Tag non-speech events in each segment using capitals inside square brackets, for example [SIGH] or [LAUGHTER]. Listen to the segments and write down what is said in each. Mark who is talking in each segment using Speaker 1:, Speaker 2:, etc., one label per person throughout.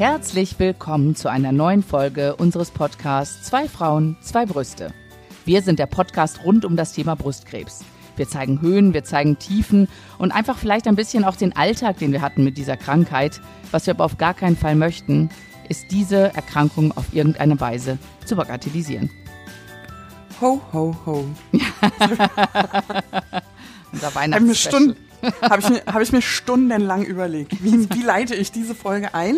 Speaker 1: Herzlich willkommen zu einer neuen Folge unseres Podcasts Zwei Frauen, zwei Brüste. Wir sind der Podcast rund um das Thema Brustkrebs. Wir zeigen Höhen, wir zeigen Tiefen und einfach vielleicht ein bisschen auch den Alltag, den wir hatten mit dieser Krankheit. Was wir aber auf gar keinen Fall möchten, ist diese Erkrankung auf irgendeine Weise zu bagatellisieren.
Speaker 2: Ho, ho, ho. [LAUGHS]
Speaker 1: Unser
Speaker 2: Habe mir,
Speaker 1: Weihnachtsspecial.
Speaker 2: Stunden, hab ich, mir- hab ich mir stundenlang überlegt, wie, wie leite ich diese Folge ein.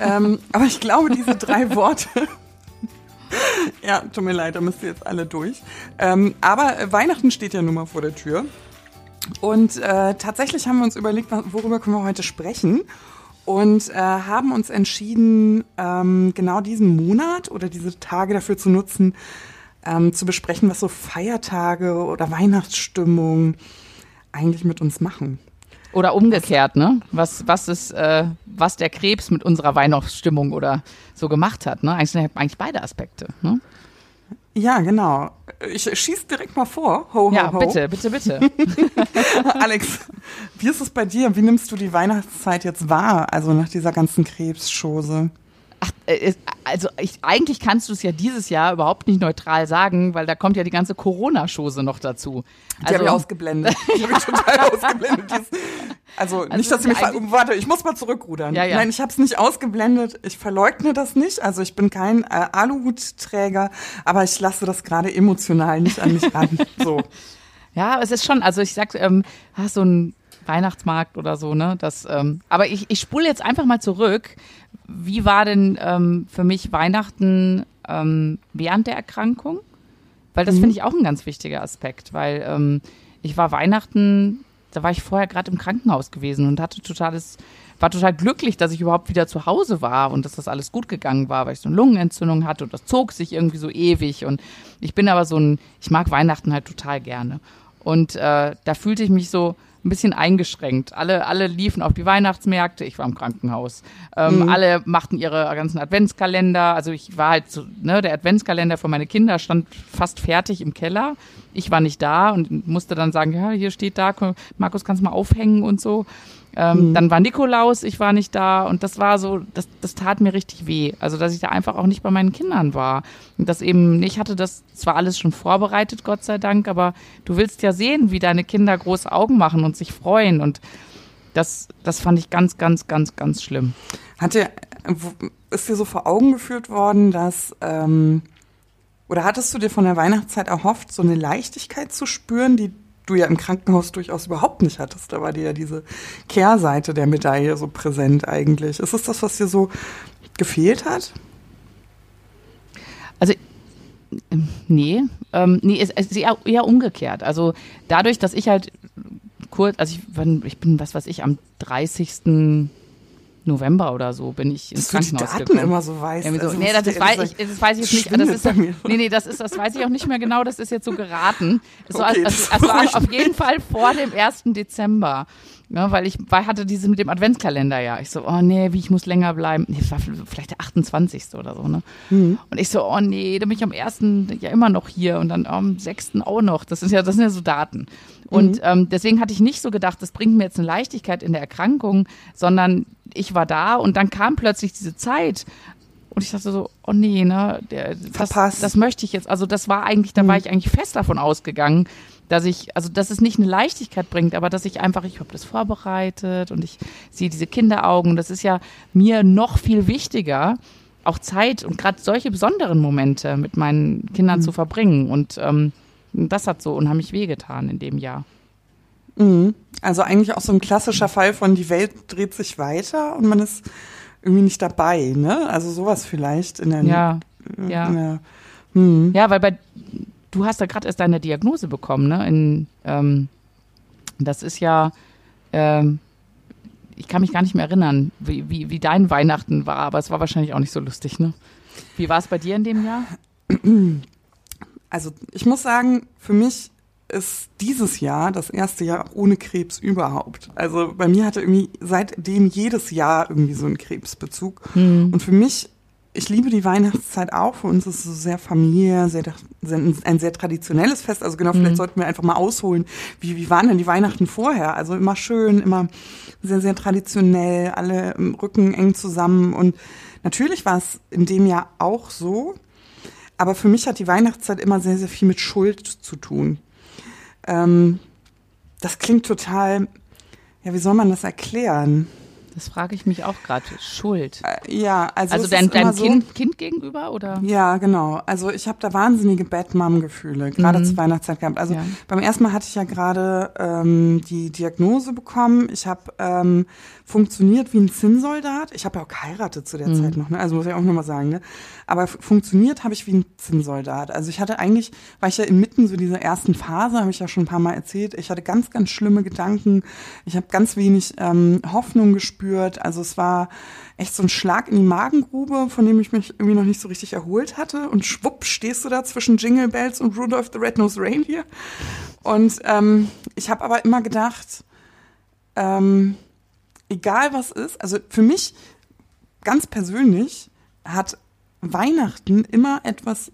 Speaker 2: Ähm, aber ich glaube, diese drei Worte. [LAUGHS] ja, tut mir leid, da müsst ihr jetzt alle durch. Ähm, aber Weihnachten steht ja nun mal vor der Tür. Und äh, tatsächlich haben wir uns überlegt, worüber können wir heute sprechen. Und äh, haben uns entschieden, ähm, genau diesen Monat oder diese Tage dafür zu nutzen, ähm, zu besprechen, was so Feiertage oder Weihnachtsstimmung eigentlich mit uns machen.
Speaker 1: Oder umgekehrt, ne? Was, was ist, äh, was der Krebs mit unserer Weihnachtsstimmung oder so gemacht hat, ne? Eigentlich, eigentlich beide Aspekte, ne?
Speaker 2: Ja, genau. Ich schieß direkt mal vor. Ho, ho,
Speaker 1: Ja,
Speaker 2: ho.
Speaker 1: bitte, bitte, bitte. [LAUGHS]
Speaker 2: Alex, wie ist es bei dir? Wie nimmst du die Weihnachtszeit jetzt wahr? Also nach dieser ganzen Krebsschose.
Speaker 1: Ach, äh, ist- also ich, eigentlich kannst du es ja dieses Jahr überhaupt nicht neutral sagen, weil da kommt ja die ganze Corona-Chose noch dazu.
Speaker 2: Die habe ich
Speaker 1: Also,
Speaker 2: ausgeblendet. [LAUGHS] Die habe ich total ausgeblendet. Dies- Also, nicht, dass sie mich
Speaker 1: eigentlich-
Speaker 2: Warte, ich muss mal zurückrudern.
Speaker 1: Ja, ja.
Speaker 2: Nein, ich habe es nicht ausgeblendet. Ich verleugne das nicht. Also ich bin kein äh, Aluhutträger, aber ich lasse das gerade emotional nicht an mich ran. [LAUGHS] So.
Speaker 1: ja, es ist schon, also ich sag, ähm, hast so ein Weihnachtsmarkt oder so, ne? Das, ähm, aber ich, ich spule jetzt einfach mal zurück. Wie war denn ähm, für mich Weihnachten ähm, während der Erkrankung? Weil das finde ich auch ein ganz wichtiger Aspekt, weil ähm, ich war Weihnachten, da war ich vorher gerade im Krankenhaus gewesen und hatte totales, war total glücklich, dass ich überhaupt wieder zu Hause war und dass das alles gut gegangen war, weil ich so eine Lungenentzündung hatte und das zog sich irgendwie so ewig und ich bin aber so ein, ich mag Weihnachten halt total gerne und äh, da fühlte ich mich so ein bisschen eingeschränkt. Alle, alle liefen auf die Weihnachtsmärkte, ich war im Krankenhaus. Ähm, Alle machten ihre ganzen Adventskalender. Also ich war halt so, ne, der Adventskalender für meine Kinder stand fast fertig im Keller. Ich war nicht da und musste dann sagen, ja, hier steht da, Markus, kannst du mal aufhängen und so. Ähm, Dann war Nikolaus, ich war nicht da und das war so, das, das tat mir richtig weh. Also, dass ich da einfach auch nicht bei meinen Kindern war. Und das eben, ich hatte das zwar alles schon vorbereitet, Gott sei Dank, aber du willst ja sehen, wie deine Kinder große Augen machen und sich freuen und das, das fand ich ganz, ganz, ganz, ganz schlimm.
Speaker 2: Hat dir, ist dir so vor Augen geführt worden, dass, ähm, oder hattest du dir von der Weihnachtszeit erhofft, so eine Leichtigkeit zu spüren, die du ja im Krankenhaus durchaus überhaupt nicht hattest? Da war dir ja diese Kehrseite der Medaille so präsent eigentlich. Ist es das, was dir so gefehlt hat?
Speaker 1: Also, ähm, nee, ähm, nee, es, es ist eher, eher umgekehrt. Also dadurch, dass ich halt kurz, also ich, ich bin, was weiß ich, am 30. November oder so bin ich ins
Speaker 2: Dass du die
Speaker 1: Krankenhaus
Speaker 2: Daten
Speaker 1: gekommen.
Speaker 2: immer so
Speaker 1: so.
Speaker 2: Also,
Speaker 1: nee, das, das, weiß ich, das weiß ich jetzt nicht. Das ist, nee, nee, das ist, das weiß ich auch nicht mehr genau. Das ist jetzt so geraten. War,
Speaker 2: Okay,
Speaker 1: also, war
Speaker 2: beruhigt
Speaker 1: auf jeden Fall vor dem 1. Dezember. Ja, weil ich war, hatte diese mit dem Adventskalender ja. Ich so, oh nee, wie ich muss länger bleiben. Nee, es war vielleicht der 28. oder so, ne?
Speaker 2: Mhm.
Speaker 1: Und ich so, oh nee, dann bin ich am 1. ja immer noch hier und dann am 6. auch noch. Das ist ja, das sind ja so Daten. Und
Speaker 2: Mhm.
Speaker 1: ähm, deswegen hatte ich nicht so gedacht, das bringt mir jetzt eine Leichtigkeit in der Erkrankung, sondern ich war da und dann kam plötzlich diese Zeit. Und ich dachte so, oh nee, ne, der, das,
Speaker 2: Verpasst.
Speaker 1: das möchte ich jetzt. Also das war eigentlich, da war ich eigentlich fest davon ausgegangen, dass ich, also dass es nicht eine Leichtigkeit bringt, aber dass ich einfach, ich habe das vorbereitet und ich sehe diese Kinderaugen. Das ist ja mir noch viel wichtiger, auch Zeit und gerade solche besonderen Momente mit meinen Kindern zu verbringen. Und ähm, das hat so unheimlich wehgetan in dem Jahr.
Speaker 2: Mhm. Also eigentlich auch so ein klassischer Fall von die Welt dreht sich weiter und man ist irgendwie nicht dabei, ne? Also sowas vielleicht in der
Speaker 1: Ja,
Speaker 2: in
Speaker 1: ja.
Speaker 2: der, hm.
Speaker 1: Ja, weil bei, du hast ja gerade erst deine Diagnose bekommen, ne? In, ähm, das ist ja, ähm, ich kann mich gar nicht mehr erinnern, wie, wie, wie dein Weihnachten war, aber es war wahrscheinlich auch nicht so lustig, ne? Wie war es bei dir in dem Jahr?
Speaker 2: Also ich muss sagen, für mich ist dieses Jahr das erste Jahr ohne Krebs überhaupt. Also bei mir hatte irgendwie seitdem jedes Jahr irgendwie so einen Krebsbezug. Und für mich, ich liebe die Weihnachtszeit auch. Für uns ist es so sehr familiär, sehr, ein sehr traditionelles Fest. Also genau, vielleicht mhm. sollten wir einfach mal ausholen, wie, wie waren denn die Weihnachten vorher? Also immer schön, immer sehr, sehr traditionell, alle im Rücken eng zusammen. Und natürlich war es in dem Jahr auch so. Aber für mich hat die Weihnachtszeit immer sehr, sehr viel mit Schuld zu tun. Ähm, das klingt total, ja, wie soll man das erklären?
Speaker 1: Das frage ich mich auch gerade. Schuld.
Speaker 2: Äh, ja, also.
Speaker 1: Also dein, dein kind, so, kind gegenüber oder?
Speaker 2: Ja, genau. Also ich habe da wahnsinnige Bad-Mom-Gefühle, gerade mhm. zur Weihnachtszeit gehabt. Also ja. beim ersten Mal hatte ich ja gerade ähm, die Diagnose bekommen. Ich habe ähm, funktioniert wie ein Zinnsoldat. Ich habe ja auch geheiratet zu der mhm. Zeit noch, ne? also muss ich auch nochmal sagen. Ne? Aber funktioniert habe ich wie ein Zinnsoldat. Also ich hatte eigentlich, war ich ja inmitten so dieser ersten Phase, habe ich ja schon ein paar Mal erzählt, ich hatte ganz, ganz schlimme Gedanken. Ich habe ganz wenig ähm, Hoffnung gespürt. Also es war echt so ein Schlag in die Magengrube, von dem ich mich irgendwie noch nicht so richtig erholt hatte. Und schwupp stehst du da zwischen Jingle Bells und Rudolph the Red-Nosed Reindeer. Und ähm, ich habe aber immer gedacht, ähm, egal was ist, also für mich ganz persönlich hat Weihnachten immer etwas,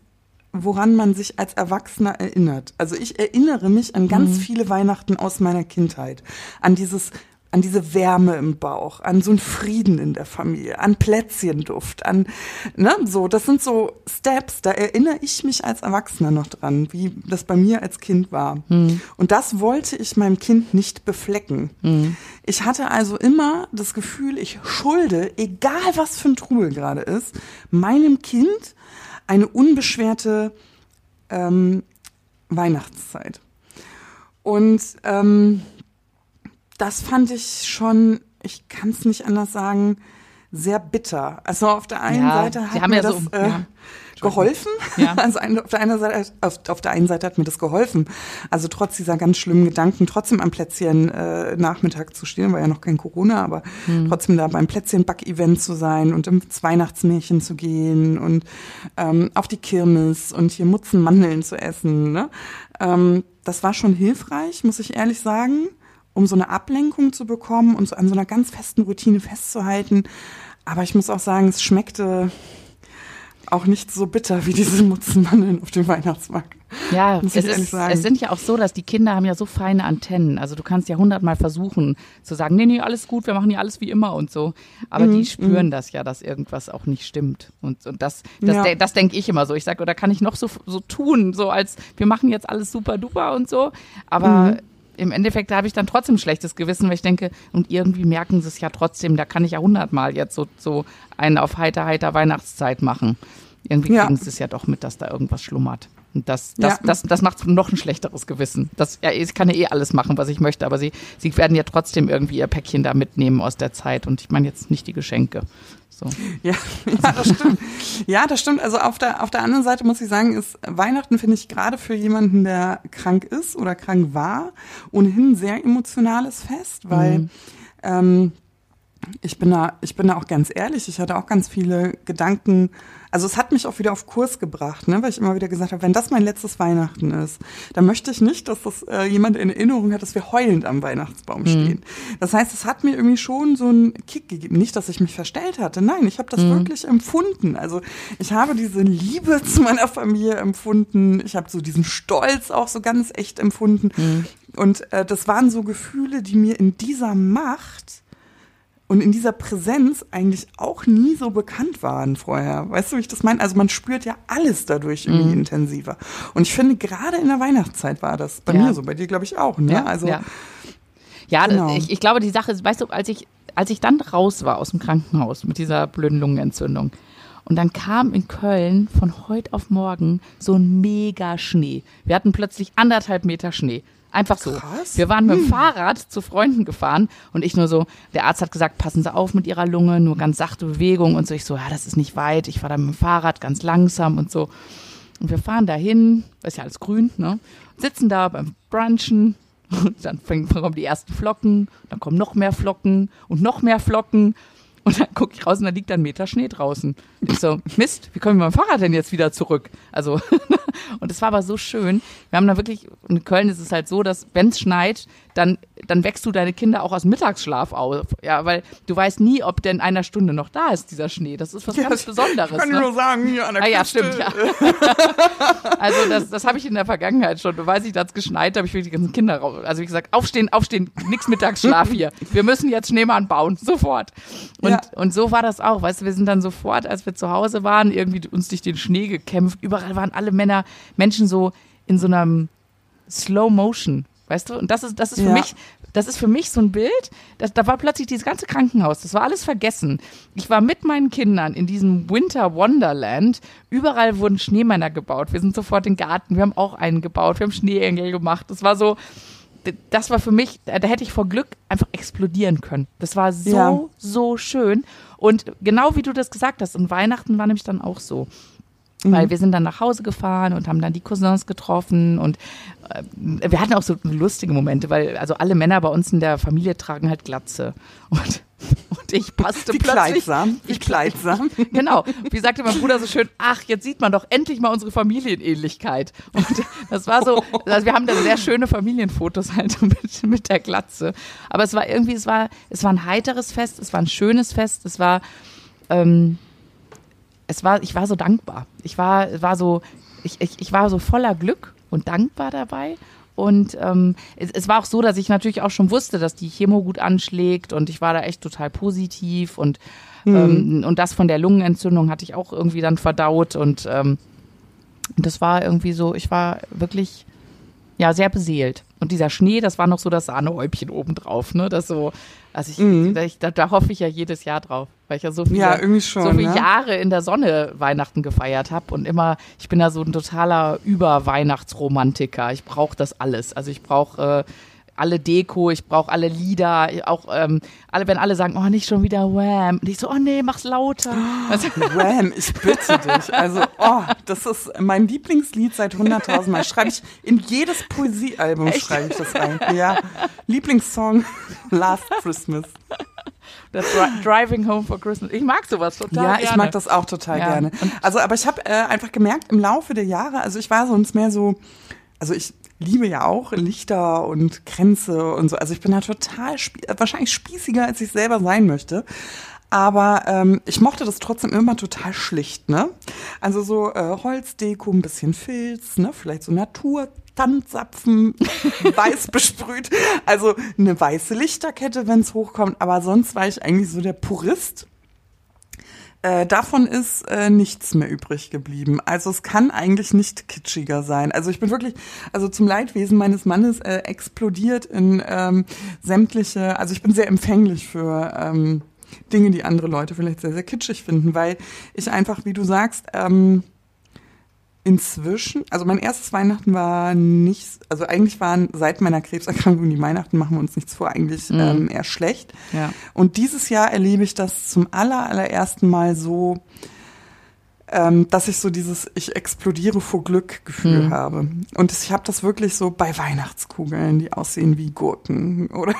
Speaker 2: woran man sich als Erwachsener erinnert. Also ich erinnere mich an ganz mhm. viele Weihnachten aus meiner Kindheit, an dieses an diese Wärme im Bauch, an so einen Frieden in der Familie, an Plätzchenduft, an, ne, so, das sind so Steps, da erinnere ich mich als Erwachsener noch dran, wie das bei mir als Kind war. Mhm. Und das wollte ich meinem Kind nicht beflecken. Mhm. Ich hatte also immer das Gefühl, ich schulde, egal was für ein Trubel gerade ist, meinem Kind eine unbeschwerte ähm, Weihnachtszeit. Und ähm, das fand ich schon, ich kann es nicht anders sagen, sehr bitter. Also auf der einen ja, Seite hat mir ja das so, äh, ja. geholfen. [LAUGHS] Also auf der, einen Seite, auf, auf, der einen Seite hat mir das geholfen. Also trotz dieser ganz schlimmen Gedanken, trotzdem am Plätzchen äh, Nachmittag zu stehen, war ja noch kein Corona, aber hm. trotzdem da beim Plätzchenback-Event zu sein und ins Weihnachtsmärchen zu gehen und ähm, auf die Kirmes und hier Mutzenmandeln zu essen. Ne? Ähm, das war schon hilfreich, muss ich ehrlich sagen um so eine Ablenkung zu bekommen und so an so einer ganz festen Routine festzuhalten. Aber ich muss auch sagen, es schmeckte auch nicht so bitter wie diese Mutzenmandeln auf dem Weihnachtsmarkt.
Speaker 1: Ja, es, ist, es sind ja auch so, dass die Kinder haben ja so feine Antennen. Also du kannst ja hundertmal versuchen zu sagen, nee, nee, alles gut, wir machen ja alles wie immer und so. Aber mhm, die spüren mhm. das ja, dass irgendwas auch nicht stimmt. Und, und das, das, ja. das denke ich immer so. Ich sage, oder kann ich noch so, so tun, so als wir machen jetzt alles super duper und so. Aber mhm im Endeffekt habe ich dann trotzdem ein schlechtes Gewissen, weil ich denke, und irgendwie merken sie es ja trotzdem, da kann ich ja hundertmal jetzt so, so einen auf heiter, heiter Weihnachtszeit machen. Irgendwie kriegen sie es ja doch mit, dass da irgendwas schlummert. Das, das, ja. das, das macht noch ein schlechteres Gewissen. Das, ja, ich kann ja eh alles machen, was ich möchte, aber sie, sie werden ja trotzdem irgendwie ihr Päckchen da mitnehmen aus der Zeit. Und ich meine jetzt nicht die Geschenke. So.
Speaker 2: Ja, [LAUGHS] ja, das stimmt. ja, das stimmt. Also auf der, auf der anderen Seite muss ich sagen, ist Weihnachten, finde ich, gerade für jemanden, der krank ist oder krank war, ohnehin ein sehr emotionales Fest, weil mhm. ähm, ich bin da, ich bin da auch ganz ehrlich, ich hatte auch ganz viele Gedanken, also es hat mich auch wieder auf Kurs gebracht, ne, weil ich immer wieder gesagt habe, wenn das mein letztes Weihnachten ist, dann möchte ich nicht, dass das äh, jemand in Erinnerung hat, dass wir heulend am Weihnachtsbaum mhm. stehen. Das heißt, es hat mir irgendwie schon so einen Kick gegeben. Nicht, dass ich mich verstellt hatte. Nein, ich habe das mhm. wirklich empfunden. Also ich habe diese Liebe [LAUGHS] zu meiner Familie empfunden. Ich habe so diesen Stolz auch so ganz echt empfunden. Mhm. Und äh, das waren so Gefühle, die mir in dieser Macht und in dieser Präsenz eigentlich auch nie so bekannt waren vorher. Weißt du, wie ich das meine? Also man spürt ja alles dadurch irgendwie mhm. intensiver. Und ich finde, gerade in der Weihnachtszeit war das bei ja. mir so, bei dir glaube ich auch. Ne?
Speaker 1: Ja,
Speaker 2: also,
Speaker 1: ja. ja genau. ich, ich glaube, die Sache ist, weißt du, als ich, als ich dann raus war aus dem Krankenhaus mit dieser blöden Lungenentzündung, und dann kam in Köln von heute auf morgen so ein mega Schnee. Wir hatten plötzlich anderthalb Meter Schnee. Einfach so. Krass. Wir waren mit dem hm. Fahrrad zu Freunden gefahren und ich nur so, der Arzt hat gesagt, passen Sie auf mit Ihrer Lunge, nur ganz sachte Bewegung und so. Ich so, ja, das ist nicht weit. Ich fahre dann mit dem Fahrrad ganz langsam und so. Und wir fahren dahin, ist ja alles grün, ne? Sitzen da beim Brunchen und [LAUGHS] dann kommen die ersten Flocken, dann kommen noch mehr Flocken und noch mehr Flocken und dann gucke ich raus und da liegt ein Meter Schnee draußen. Ich so, Mist, wie kommen wir mit dem Fahrrad denn jetzt wieder zurück? Also, [LAUGHS] und es war aber so schön. Wir haben da wirklich, in Köln ist es halt so, dass wenn es schneit, dann dann wächst du deine Kinder auch aus Mittagsschlaf auf. Ja, weil du weißt nie, ob der in einer Stunde noch da ist, dieser Schnee. Das ist was ja, ganz Besonderes.
Speaker 2: Kann
Speaker 1: ne?
Speaker 2: ich nur sagen, hier an der
Speaker 1: ah, ja,
Speaker 2: Küste.
Speaker 1: stimmt, ja. [LAUGHS] also das, das habe ich in der Vergangenheit schon. Du weißt, ich, da hat es geschneit, habe ich wirklich die ganzen Kinder raus. Also wie gesagt, aufstehen, aufstehen, nix Mittagsschlaf hier. Wir müssen jetzt Schneemann bauen, sofort. Und,
Speaker 2: Ja.
Speaker 1: und so war das auch. Weißt du, wir sind dann sofort, als wir zu Hause waren, irgendwie uns durch den Schnee gekämpft. Überall waren alle Männer, Menschen so in so einem Slow Motion. Weißt du? Und das ist, das ist für
Speaker 2: Ja.
Speaker 1: mich, das ist für mich so ein Bild. Das, da war plötzlich dieses ganze Krankenhaus. Das war alles vergessen. Ich war mit meinen Kindern in diesem Winter Wonderland. Überall wurden Schneemänner gebaut. Wir sind sofort in den Garten. Wir haben auch einen gebaut. Wir haben Schneeengel gemacht. Das war so, das war für mich, da hätte ich vor Glück einfach explodieren können. Das war so,
Speaker 2: Ja.
Speaker 1: so schön. Und genau wie du das gesagt hast, und Weihnachten war nämlich dann auch so. Weil wir sind dann nach Hause gefahren und haben dann die Cousins getroffen und äh, wir hatten auch so lustige Momente, weil also alle Männer bei uns in der Familie tragen halt Glatze. Und, und ich passte
Speaker 2: Wie
Speaker 1: plötzlich.
Speaker 2: kleidsam, wie kleidsam. [LAUGHS]
Speaker 1: Genau. Wie sagte mein Bruder so schön, ach, jetzt sieht man doch endlich mal unsere Familienähnlichkeit. Und das war so, also wir haben da sehr schöne Familienfotos halt [LAUGHS] mit, mit der Glatze. Aber es war irgendwie, es war, es war ein heiteres Fest, es war ein schönes Fest, es war, ähm, es war, ich war so dankbar. Ich war, war so, ich, ich, ich war so voller Glück und dankbar dabei. Und ähm, es, es war auch so, dass ich natürlich auch schon wusste, dass die Chemo gut anschlägt und ich war da echt total positiv und ähm, und das von der Lungenentzündung hatte ich auch irgendwie dann verdaut und ähm, das war irgendwie so, ich war wirklich ja sehr beseelt. Und dieser Schnee, das war noch so das Sahnehäubchen obendrauf, ne? Das so, also ich, da, ich da, da hoffe ich ja jedes Jahr drauf, weil ich ja so viele,
Speaker 2: Ja, schon,
Speaker 1: so viele
Speaker 2: ne?
Speaker 1: Jahre in der Sonne Weihnachten gefeiert habe und immer, ich bin da so ein totaler Über-Weihnachtsromantiker. Ich brauche das alles. Also ich brauche äh, alle Deko, ich brauche alle Lieder, auch ähm, alle, wenn alle sagen, oh, nicht schon wieder Wham. Und ich so, oh nee, mach's lauter. Also,
Speaker 2: Wham, ich bitte dich. Also, oh, das ist mein Lieblingslied seit 100.000 Mal. Schreibe ich in jedes Poesiealbum schreibe ich das rein. Ja, Lieblingssong [LAUGHS] Last Christmas.
Speaker 1: das Dri Driving Home for Christmas. Ich mag sowas total
Speaker 2: Ja,
Speaker 1: gerne.
Speaker 2: ich mag das auch total
Speaker 1: Ja.
Speaker 2: gerne. Also, aber ich habe äh, einfach gemerkt im Laufe der Jahre, also ich war sonst mehr so, also ich liebe ja auch Lichter und Kränze und so. Also ich bin da total spie wahrscheinlich spießiger, als ich selber sein möchte. Aber ähm, ich mochte das trotzdem immer total schlicht, ne? Also so äh, Holzdeko, ein bisschen Filz, ne? Vielleicht so Natur. Tanzapfen, [LAUGHS] weiß besprüht, also eine weiße Lichterkette, wenn es hochkommt. Aber sonst war ich eigentlich so der Purist äh, davon ist äh, nichts mehr übrig geblieben. Also es kann eigentlich nicht kitschiger sein. Also ich bin wirklich, also zum Leidwesen meines Mannes äh, explodiert in ähm, sämtliche, also ich bin sehr empfänglich für ähm, Dinge, die andere Leute vielleicht sehr, sehr kitschig finden, weil ich einfach, wie du sagst, ähm, inzwischen, also mein erstes Weihnachten war nicht, also eigentlich waren seit meiner Krebserkrankung die Weihnachten, machen wir uns nichts vor, eigentlich ähm, eher schlecht.
Speaker 1: Ja.
Speaker 2: Und dieses Jahr erlebe ich das zum aller, allerersten Mal so, ähm, dass ich so dieses Ich explodiere vor Glück Gefühl habe. Und ich habe das wirklich so bei Weihnachtskugeln, die aussehen wie Gurken [LAUGHS] oder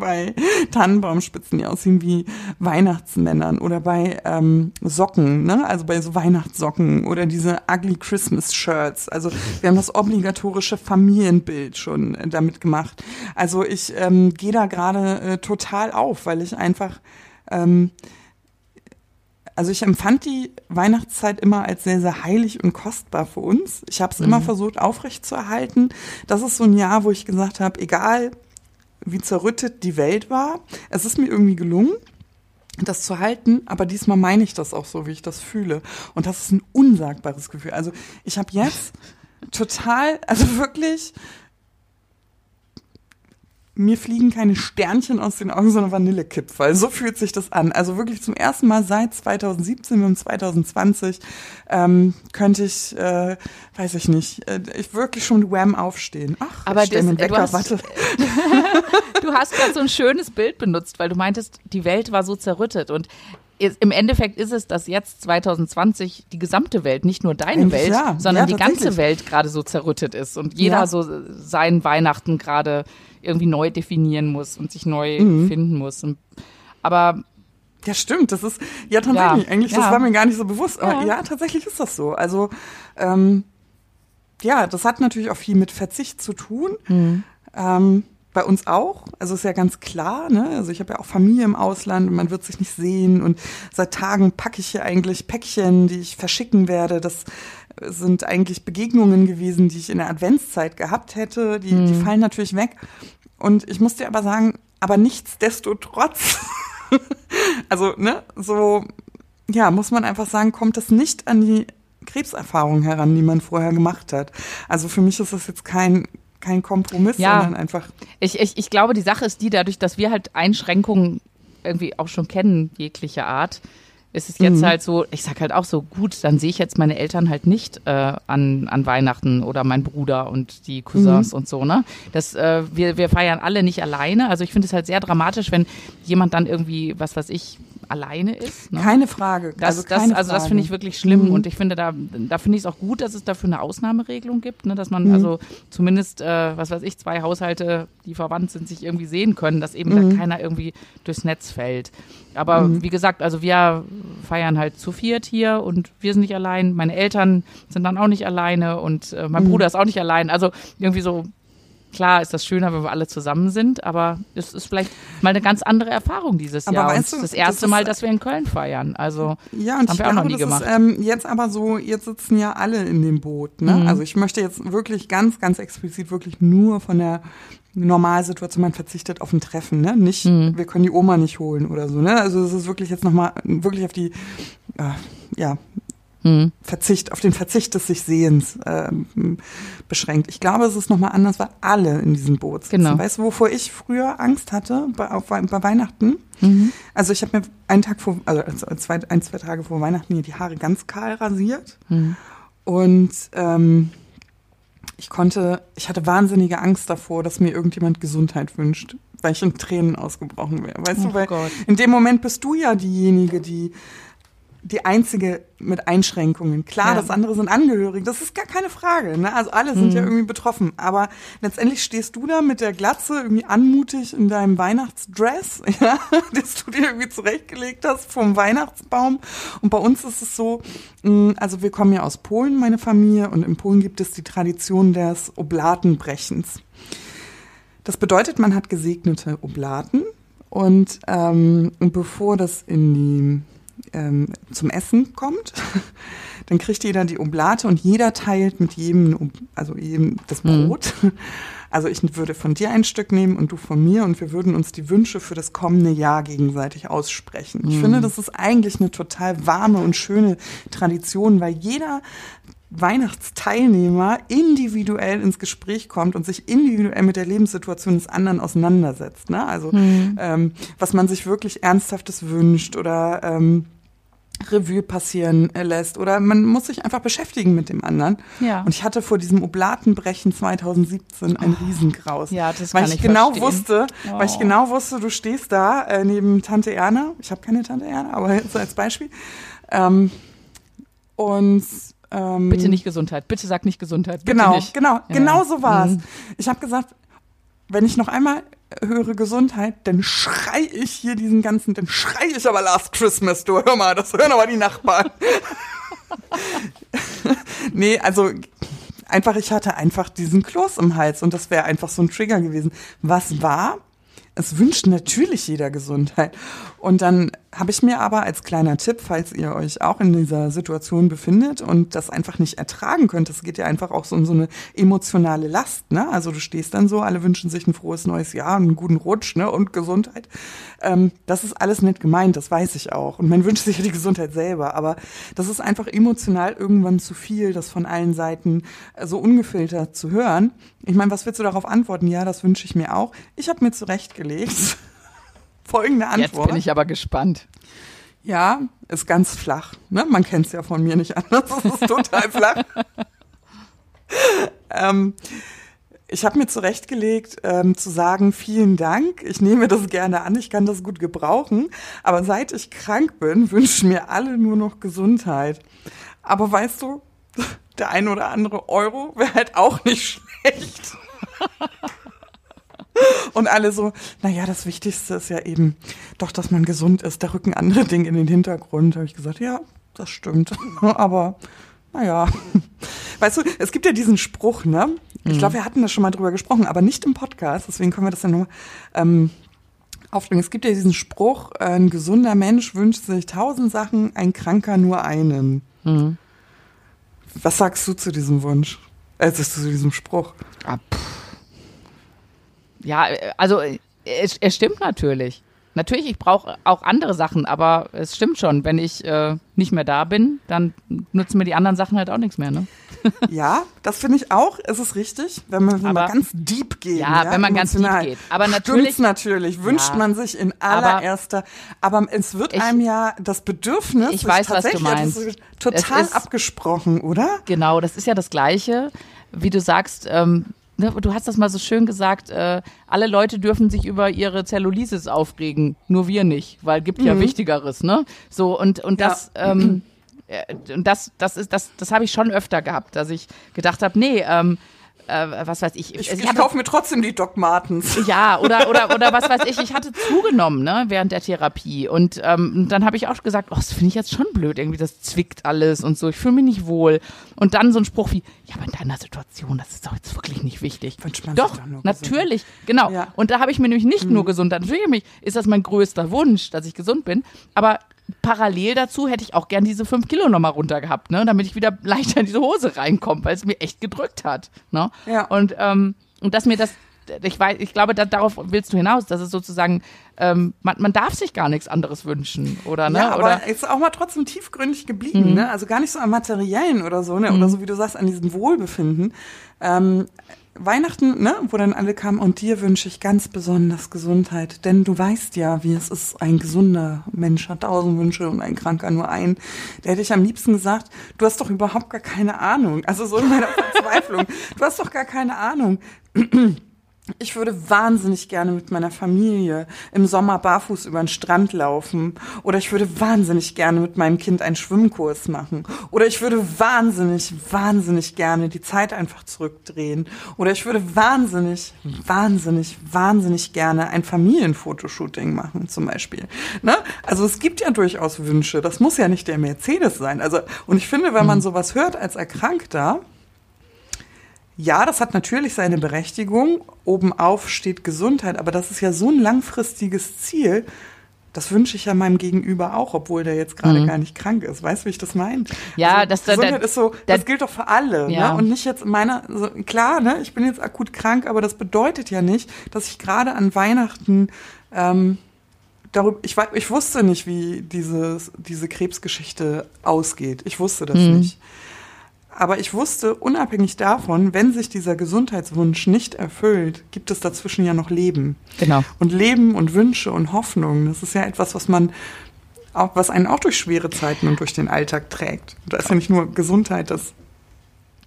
Speaker 2: bei Tannenbaumspitzen, die aussehen wie Weihnachtsmännern oder bei ähm, Socken, ne? also bei so Weihnachtssocken oder diese Ugly Christmas Shirts. Also wir haben das obligatorische Familienbild schon äh, damit gemacht. Also ich ähm, gehe da gerade äh, total auf, weil ich einfach ähm, also ich empfand die Weihnachtszeit immer als sehr, sehr heilig und kostbar für uns. Ich habe es immer versucht aufrechtzuerhalten. Das ist so ein Jahr, wo ich gesagt habe, egal wie zerrüttet die Welt war, es ist mir irgendwie gelungen, das zu halten, aber diesmal meine ich das auch so, wie ich das fühle. Und das ist ein unsagbares Gefühl. Also ich habe jetzt [LAUGHS] total, also wirklich, mir fliegen keine Sternchen aus den Augen, sondern Vanillekipferl. So fühlt sich das an. Also wirklich zum ersten Mal seit 2017 und 2020 ähm, könnte ich, äh, weiß ich nicht, äh, ich wirklich schon mit Wham aufstehen. Ach,
Speaker 1: Aber
Speaker 2: ich
Speaker 1: das-
Speaker 2: einen
Speaker 1: du
Speaker 2: Wecker,
Speaker 1: hast-
Speaker 2: warte. [LAUGHS]
Speaker 1: Du hast gerade so ein schönes Bild benutzt, weil du meintest, die Welt war so zerrüttet. Und im Endeffekt ist es, dass jetzt 2020 die gesamte Welt, nicht nur deine Welt,
Speaker 2: ja.
Speaker 1: sondern
Speaker 2: Ja,
Speaker 1: die ganze. Welt gerade so zerrüttet ist und jeder
Speaker 2: Ja.
Speaker 1: so seinen Weihnachten gerade irgendwie neu definieren muss und sich neu
Speaker 2: Mhm.
Speaker 1: finden muss. Und, aber
Speaker 2: Ja, stimmt. Das ist, ja, tatsächlich.
Speaker 1: Ja,
Speaker 2: Eigentlich, das
Speaker 1: ja.
Speaker 2: war mir gar nicht so bewusst. Aber
Speaker 1: Ja.
Speaker 2: ja, tatsächlich ist das so. Also, ähm, ja, das hat natürlich auch viel mit Verzicht zu tun.
Speaker 1: Mhm.
Speaker 2: Ähm, bei uns auch. Also ist ja ganz klar, ne? Also ich habe ja auch Familie im Ausland und man wird sich nicht sehen. Und seit Tagen packe ich hier eigentlich Päckchen, die ich verschicken werde. Das sind eigentlich Begegnungen gewesen, die ich in der Adventszeit gehabt hätte. Die, mhm. die fallen natürlich weg. Und ich muss dir aber sagen, aber nichtsdestotrotz, [LAUGHS] also, ne, so, ja, muss man einfach sagen, kommt es nicht an die Krebserfahrung heran, die man vorher gemacht hat. Also für mich ist das jetzt kein kein Kompromiss, ja, sondern einfach.
Speaker 1: Ich, ich, ich glaube, die Sache ist die, dadurch, dass wir halt Einschränkungen irgendwie auch schon kennen, jeglicher Art, ist es jetzt mhm. halt so, ich sag halt auch so, gut, dann sehe ich jetzt meine Eltern halt nicht äh, an, an Weihnachten oder mein Bruder und die Cousins mhm. und so, ne? Das, äh, wir, wir feiern alle nicht alleine. Also ich finde es halt sehr dramatisch, wenn jemand dann irgendwie, was weiß ich, alleine ist.
Speaker 2: Ne? Keine Frage.
Speaker 1: Das, also, keine das, also das finde ich wirklich schlimm mhm. und ich finde da, da finde ich es auch gut, dass es dafür eine Ausnahmeregelung gibt, ne? dass man mhm. also zumindest, äh, was weiß ich, zwei Haushalte, die verwandt sind, sich irgendwie sehen können, dass eben mhm. da keiner irgendwie durchs Netz fällt. Aber mhm. wie gesagt, also wir feiern halt zu viert hier und wir sind nicht allein. Meine Eltern sind dann auch nicht alleine und äh, mein mhm. Bruder ist auch nicht allein. Also irgendwie so Klar ist das schöner, wenn wir alle zusammen sind, aber es ist vielleicht mal eine ganz andere Erfahrung dieses aber Jahr. Weißt du, das erste das Mal, dass wir in Köln feiern. Also
Speaker 2: ja, und haben wir auch noch nie gemacht. Ist, ähm, jetzt aber so, jetzt sitzen ja alle in dem Boot. Ne? Mhm. Also ich möchte jetzt wirklich ganz, ganz explizit wirklich nur von der Normalsituation, man verzichtet auf ein Treffen, ne? Nicht, mhm. wir können die Oma nicht holen oder so, ne? Also es ist wirklich jetzt nochmal wirklich auf die, äh, ja, mhm. Verzicht, auf den Verzicht des sich Sehens äh, beschränkt. Ich glaube, es ist nochmal anders, weil alle in diesem Boot sitzen. Genau. Weißt du, wovor ich früher Angst hatte bei, auf, bei Weihnachten? Mhm. Also ich habe mir einen Tag vor, also zwei, ein, zwei Tage vor Weihnachten hier die Haare ganz kahl rasiert. Mhm. Und ähm, ich konnte, ich hatte wahnsinnige Angst davor, dass mir irgendjemand Gesundheit wünscht, weil ich in Tränen ausgebrochen wäre. Weißt oh du, weil Gott. in dem Moment bist du ja diejenige, die die einzige mit Einschränkungen. Klar, ja. das andere sind Angehörige, das ist gar keine Frage. Ne? Also alle sind mhm. ja irgendwie betroffen. Aber letztendlich stehst du da mit der Glatze irgendwie anmutig in deinem Weihnachtsdress, [LAUGHS] ja, das du dir irgendwie zurechtgelegt hast vom Weihnachtsbaum. Und bei uns ist es so, mm, also wir kommen ja aus Polen, meine Familie, und in Polen gibt es die Tradition des Oblatenbrechens. Das bedeutet, man hat gesegnete Oblaten und ähm, bevor das in die ähm, zum Essen kommt, [LAUGHS] dann kriegt jeder die Oblate und jeder teilt mit jedem, also jedem das mhm. Brot. Mhm. [LAUGHS] Also ich würde von dir ein Stück nehmen und du von mir und wir würden uns die Wünsche für das kommende Jahr gegenseitig aussprechen. Mhm. Ich finde, das ist eigentlich eine total warme und schöne Tradition, weil jeder Weihnachtsteilnehmer individuell ins Gespräch kommt und sich individuell mit der Lebenssituation des anderen auseinandersetzt. Ne? Also mhm. ähm, was man sich wirklich Ernsthaftes wünscht oder ähm, Revue passieren lässt oder man muss sich einfach beschäftigen mit dem anderen. Ja. Und ich hatte vor diesem Oblatenbrechen 2017 ein oh. Riesengraus. Ja, das weil ich, ich genau verstehen. wusste, oh. weil ich oh. genau wusste, du stehst da äh, neben Tante Erna. Ich habe keine Tante Erna, aber so als Beispiel. Ähm, und
Speaker 1: ähm, bitte nicht Gesundheit. Bitte sag nicht Gesundheit. Bitte
Speaker 2: genau,
Speaker 1: nicht.
Speaker 2: genau, ja. genau so war es. Mhm. Ich habe gesagt, wenn ich noch einmal höre Gesundheit, dann schrei ich hier diesen ganzen, dann schrei ich aber Last Christmas, du hör mal, das hören aber die Nachbarn. [LAUGHS] nee, also einfach, ich hatte einfach diesen Kloß im Hals und das wäre einfach so ein Trigger gewesen. Was war? Es wünscht natürlich jeder Gesundheit. Und dann habe ich mir aber als kleiner Tipp, falls ihr euch auch in dieser Situation befindet und das einfach nicht ertragen könnt, es geht ja einfach auch so um so eine emotionale Last, ne? Also du stehst dann so, alle wünschen sich ein frohes neues Jahr, einen guten Rutsch, ne? Und Gesundheit. Ähm, das ist alles nicht gemeint, das weiß ich auch. Und man [LAUGHS] wünscht sich ja die Gesundheit selber, aber das ist einfach emotional irgendwann zu viel, das von allen Seiten äh, so ungefiltert zu hören. Ich meine, was willst du darauf antworten? Ja, das wünsche ich mir auch. Ich habe mir zurechtgelegt [LAUGHS] folgende Antwort.
Speaker 1: Jetzt bin ich aber gespannt.
Speaker 2: Ja, ist ganz flach. Ne? Man kennt es ja von mir nicht anders. Es ist total flach. [LAUGHS] ähm, ich habe mir zurechtgelegt, ähm, zu sagen, vielen Dank, ich nehme das gerne an, ich kann das gut gebrauchen, aber seit ich krank bin, wünschen mir alle nur noch Gesundheit. Aber weißt du, [LAUGHS] der ein oder andere Euro wäre halt auch nicht schlecht. [LAUGHS] Und alle so, naja, das Wichtigste ist ja eben doch, dass man gesund ist. Da rücken andere Dinge in den Hintergrund. Habe ich gesagt, ja, das stimmt. [LAUGHS] Aber naja, weißt du, es gibt ja diesen Spruch, ne? Ich glaube, wir hatten da schon mal drüber gesprochen, aber nicht im Podcast. Deswegen können wir das ja nur ähm, aufbringen. Es gibt ja diesen Spruch, ein gesunder Mensch wünscht sich tausend Sachen, ein Kranker nur einen.
Speaker 1: Mhm.
Speaker 2: Was sagst du zu diesem Wunsch? Also zu diesem Spruch?
Speaker 1: Ah, ja, äh, also äh, es, es stimmt natürlich. Natürlich, ich brauche auch andere Sachen, aber es stimmt schon, wenn ich äh, nicht mehr da bin, dann nutzen mir die anderen Sachen halt auch nichts mehr, ne? [LAUGHS]
Speaker 2: Ja, das finde ich auch, es ist richtig, wenn man, wenn
Speaker 1: Aber-
Speaker 2: man ganz deep geht.
Speaker 1: Ja, wenn man ganz deep
Speaker 2: emotional.
Speaker 1: geht. Aber
Speaker 2: Stimmt's
Speaker 1: natürlich-
Speaker 2: natürlich, wünscht
Speaker 1: Ja.
Speaker 2: man sich in allererster, aber, es wird
Speaker 1: Ich-
Speaker 2: einem ja das Bedürfnis,
Speaker 1: Ich weiß, was du
Speaker 2: das
Speaker 1: meinst.
Speaker 2: total
Speaker 1: ist-
Speaker 2: abgesprochen, oder?
Speaker 1: Genau, das ist ja das Gleiche, wie du sagst, ähm, ne, du hast das mal so schön gesagt, äh, alle Leute dürfen sich über ihre Zellulitis aufregen, nur wir nicht, weil gibt ja Wichtigeres, ne? So, und, und
Speaker 2: Ja.
Speaker 1: das, ähm, äh, und das, das ist, das, das habe ich schon öfter gehabt, dass ich gedacht habe, nee, ähm, äh, was weiß ich,
Speaker 2: Ich,
Speaker 1: also
Speaker 2: ich
Speaker 1: hatte-
Speaker 2: kaufe mir trotzdem die Doc Martens. [LAUGHS]
Speaker 1: ja, oder, oder, oder was weiß ich, ich hatte zugenommen, ne, während der Therapie. Und ähm, dann habe ich auch gesagt, oh, das finde ich jetzt schon blöd, irgendwie, das zwickt alles und so, ich fühle mich nicht wohl. Und dann so ein Spruch wie, ja, aber in deiner Situation, das ist doch jetzt wirklich nicht wichtig. Doch,
Speaker 2: doch
Speaker 1: natürlich, genau.
Speaker 2: Ja. Mhm.
Speaker 1: Und da habe ich mir nämlich nicht nur Gesundheit, natürlich ist das mein größter Wunsch, dass ich gesund bin, aber parallel dazu hätte ich auch gern diese fünf Kilo nochmal runter gehabt, ne, damit ich wieder leichter in diese Hose reinkomme, weil es mir echt gedrückt hat. Ne?
Speaker 2: Ja.
Speaker 1: Und, ähm, und dass mir das, ich weiß, ich glaube, da, darauf willst du hinaus, dass es sozusagen, ähm, man, man darf sich gar nichts anderes wünschen, oder? Ne?
Speaker 2: Ja, aber
Speaker 1: oder,
Speaker 2: ist auch mal trotzdem tiefgründig geblieben, ne? Also gar nicht so am Materiellen oder so, ne? Oder so wie du sagst, an diesem Wohlbefinden. Ähm, Weihnachten, ne, wo dann alle kamen und dir wünsche ich ganz besonders Gesundheit, denn du weißt ja, wie es ist, ein gesunder Mensch hat tausend Wünsche und ein Kranker nur einen. Da hätte ich am liebsten gesagt, du hast doch überhaupt gar keine Ahnung. Also so in meiner [LAUGHS] Verzweiflung. Du hast doch gar keine Ahnung. Ich würde wahnsinnig gerne mit meiner Familie im Sommer barfuß über den Strand laufen. Oder ich würde wahnsinnig gerne mit meinem Kind einen Schwimmkurs machen. Oder ich würde wahnsinnig, wahnsinnig gerne die Zeit einfach zurückdrehen. Oder ich würde wahnsinnig, wahnsinnig, wahnsinnig gerne ein Familienfotoshooting machen, zum Beispiel. Ne? Also es gibt ja durchaus Wünsche. Das muss ja nicht der Mercedes sein. Also, und ich finde, wenn man sowas hört als Erkrankter, ja, das hat natürlich seine Berechtigung. Obenauf steht Gesundheit, aber das ist ja so ein langfristiges Ziel. Das wünsche ich ja meinem Gegenüber auch, obwohl der jetzt gerade gar nicht krank ist. Weißt du, wie ich das meine?
Speaker 1: Mhm. Ja, das- da-
Speaker 2: Gesundheit
Speaker 1: da-
Speaker 2: ist so,
Speaker 1: da-
Speaker 2: das gilt doch für alle.
Speaker 1: Ja.
Speaker 2: Ne? Und nicht jetzt in meiner, so, klar, ne, ich bin jetzt akut krank, aber das bedeutet ja nicht, dass ich gerade an Weihnachten ähm, darüber, ich, ich wusste nicht, wie dieses, diese Krebsgeschichte ausgeht. Ich wusste das
Speaker 1: Mhm.
Speaker 2: nicht. Aber ich wusste, unabhängig davon, wenn sich dieser Gesundheitswunsch nicht erfüllt, gibt es dazwischen ja noch Leben.
Speaker 1: genau.
Speaker 2: Und Leben und Wünsche und Hoffnung, das ist ja etwas, was man auch, was einen auch durch schwere Zeiten und durch den Alltag trägt. Und da ist ja nicht nur Gesundheit das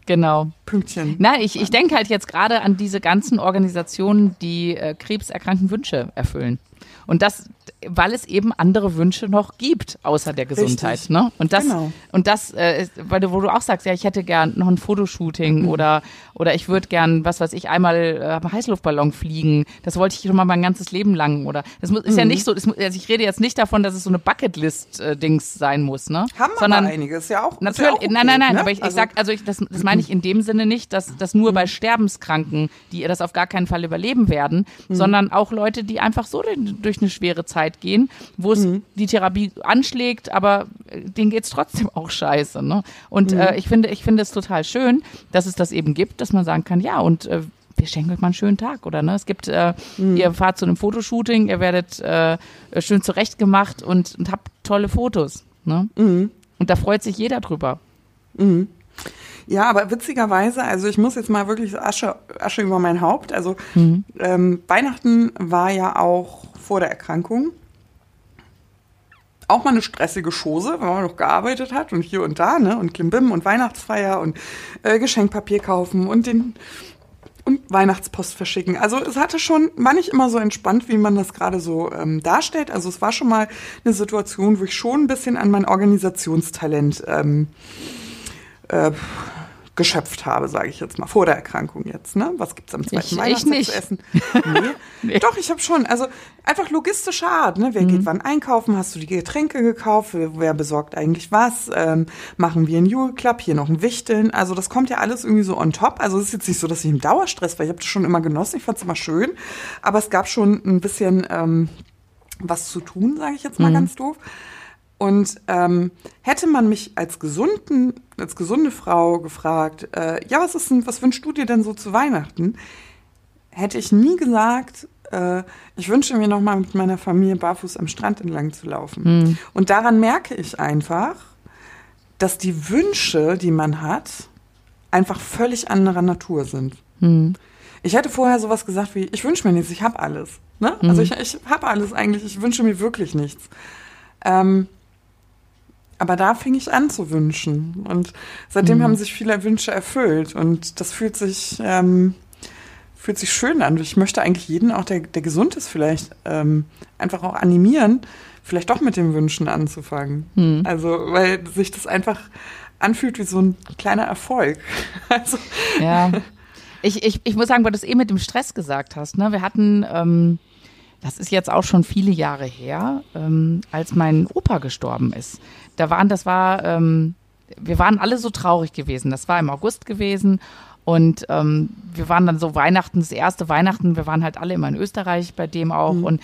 Speaker 1: Genau.
Speaker 2: Pünktchen.
Speaker 1: Na, ich, ich denke halt jetzt gerade an diese ganzen Organisationen, die äh, krebserkrankten Wünsche erfüllen. Und das, weil es eben andere Wünsche noch gibt, außer der Gesundheit.
Speaker 2: Richtig.
Speaker 1: Ne? Und das,
Speaker 2: Genau.
Speaker 1: und das äh, ist, weil du, wo du auch sagst, ja, ich hätte gern noch ein Fotoshooting
Speaker 2: Mhm.
Speaker 1: oder, oder ich würde gern, was weiß ich, einmal äh, Heißluftballon fliegen. Das wollte ich schon mal mein ganzes Leben lang. Oder das muss,
Speaker 2: Mhm.
Speaker 1: ist ja nicht so, das, muss- also ich rede jetzt nicht davon, dass es so eine Bucketlist-Dings sein muss, ne?
Speaker 2: Haben
Speaker 1: Sondern,
Speaker 2: aber einige, ist ja auch.
Speaker 1: Natürlich,
Speaker 2: ja auch okay,
Speaker 1: nein, nein, nein,
Speaker 2: ne?
Speaker 1: aber ich, ich
Speaker 2: Also-
Speaker 1: sag, also ich, das, das meine ich in dem Sinne nicht, dass das nur bei Sterbenskranken, die das auf gar keinen Fall überleben werden, sondern auch Leute, die einfach so durch- durch eine schwere Zeit gehen, wo es die Therapie anschlägt, aber äh, denen geht's trotzdem [LAUGHS] auch scheiße. Ne? Und äh, ich finde, ich finde es total schön, dass es das eben gibt, dass man sagen kann, ja, und äh, wir schenken euch mal einen schönen Tag, oder? Ne? Es gibt, äh, ihr fahrt zu einem Fotoshooting, ihr werdet äh, schön zurechtgemacht und, und habt tolle Fotos. Ne? Und da freut sich jeder drüber.
Speaker 2: Ja, aber witzigerweise, also ich muss jetzt mal wirklich Asche, Asche über mein Haupt. Also ähm, Weihnachten war ja auch vor der Erkrankung auch mal eine stressige Chose, wenn man noch gearbeitet hat und hier und da, ne? Und Klimbim und Weihnachtsfeier und äh, Geschenkpapier kaufen und den und Weihnachtspost verschicken. Also es hatte schon, war nicht immer so entspannt, wie man das gerade so ähm, darstellt. Also es war schon mal eine Situation, wo ich schon ein bisschen an mein Organisationstalent ähm, äh, geschöpft habe, sage ich jetzt mal, vor der Erkrankung jetzt. Ne? Was gibt's am zweiten
Speaker 1: Ich-
Speaker 2: Weihnachtstag
Speaker 1: ich nicht.
Speaker 2: zu essen? [LAUGHS] Nee. Doch, ich habe schon. Also einfach logistische Art. Ne? Wer
Speaker 1: Mhm.
Speaker 2: geht wann einkaufen? Hast du die Getränke gekauft? Wer, besorgt eigentlich was? Ähm, machen wir einen Jule Club? Hier noch ein Wichteln? Also das kommt ja alles irgendwie so on top. Also es ist jetzt nicht so, dass ich im Dauerstress war. Ich habe das schon immer genossen. Ich fand es immer schön. Aber es gab schon ein bisschen ähm, was zu tun, sage ich jetzt mal ganz doof. Und ähm, hätte man mich als gesunden, als gesunde Frau gefragt, äh, ja, was ist denn, was wünschst du dir denn so zu Weihnachten? Hätte ich nie gesagt, äh, ich wünsche mir noch mal mit meiner Familie barfuß am Strand entlang zu laufen. Und daran merke ich einfach, dass die Wünsche, die man hat, einfach völlig anderer Natur sind. Ich hätte vorher sowas gesagt wie, ich wünsche mir nichts, ich habe alles. Ne? Also ich, ich habe alles eigentlich, ich wünsche mir wirklich nichts. Ähm, aber da fing ich an zu wünschen. Und seitdem haben sich viele Wünsche erfüllt. Und das fühlt sich, ähm, fühlt sich schön an. Ich möchte eigentlich jeden, auch der, der gesund ist, vielleicht ähm, einfach auch animieren, vielleicht doch mit den Wünschen anzufangen. Also, weil sich das einfach anfühlt wie so ein kleiner Erfolg. [LAUGHS] Also,
Speaker 1: Ja. Ich, ich, ich muss sagen, weil du es eben mit dem Stress gesagt hast, ne? Wir hatten, ähm, das ist jetzt auch schon viele Jahre her, ähm, als mein Opa gestorben ist. Da waren, das war, ähm, wir waren alle so traurig gewesen. Das war im August gewesen und ähm, wir waren dann so Weihnachten, das erste Weihnachten, wir waren halt alle immer in Österreich bei dem auch und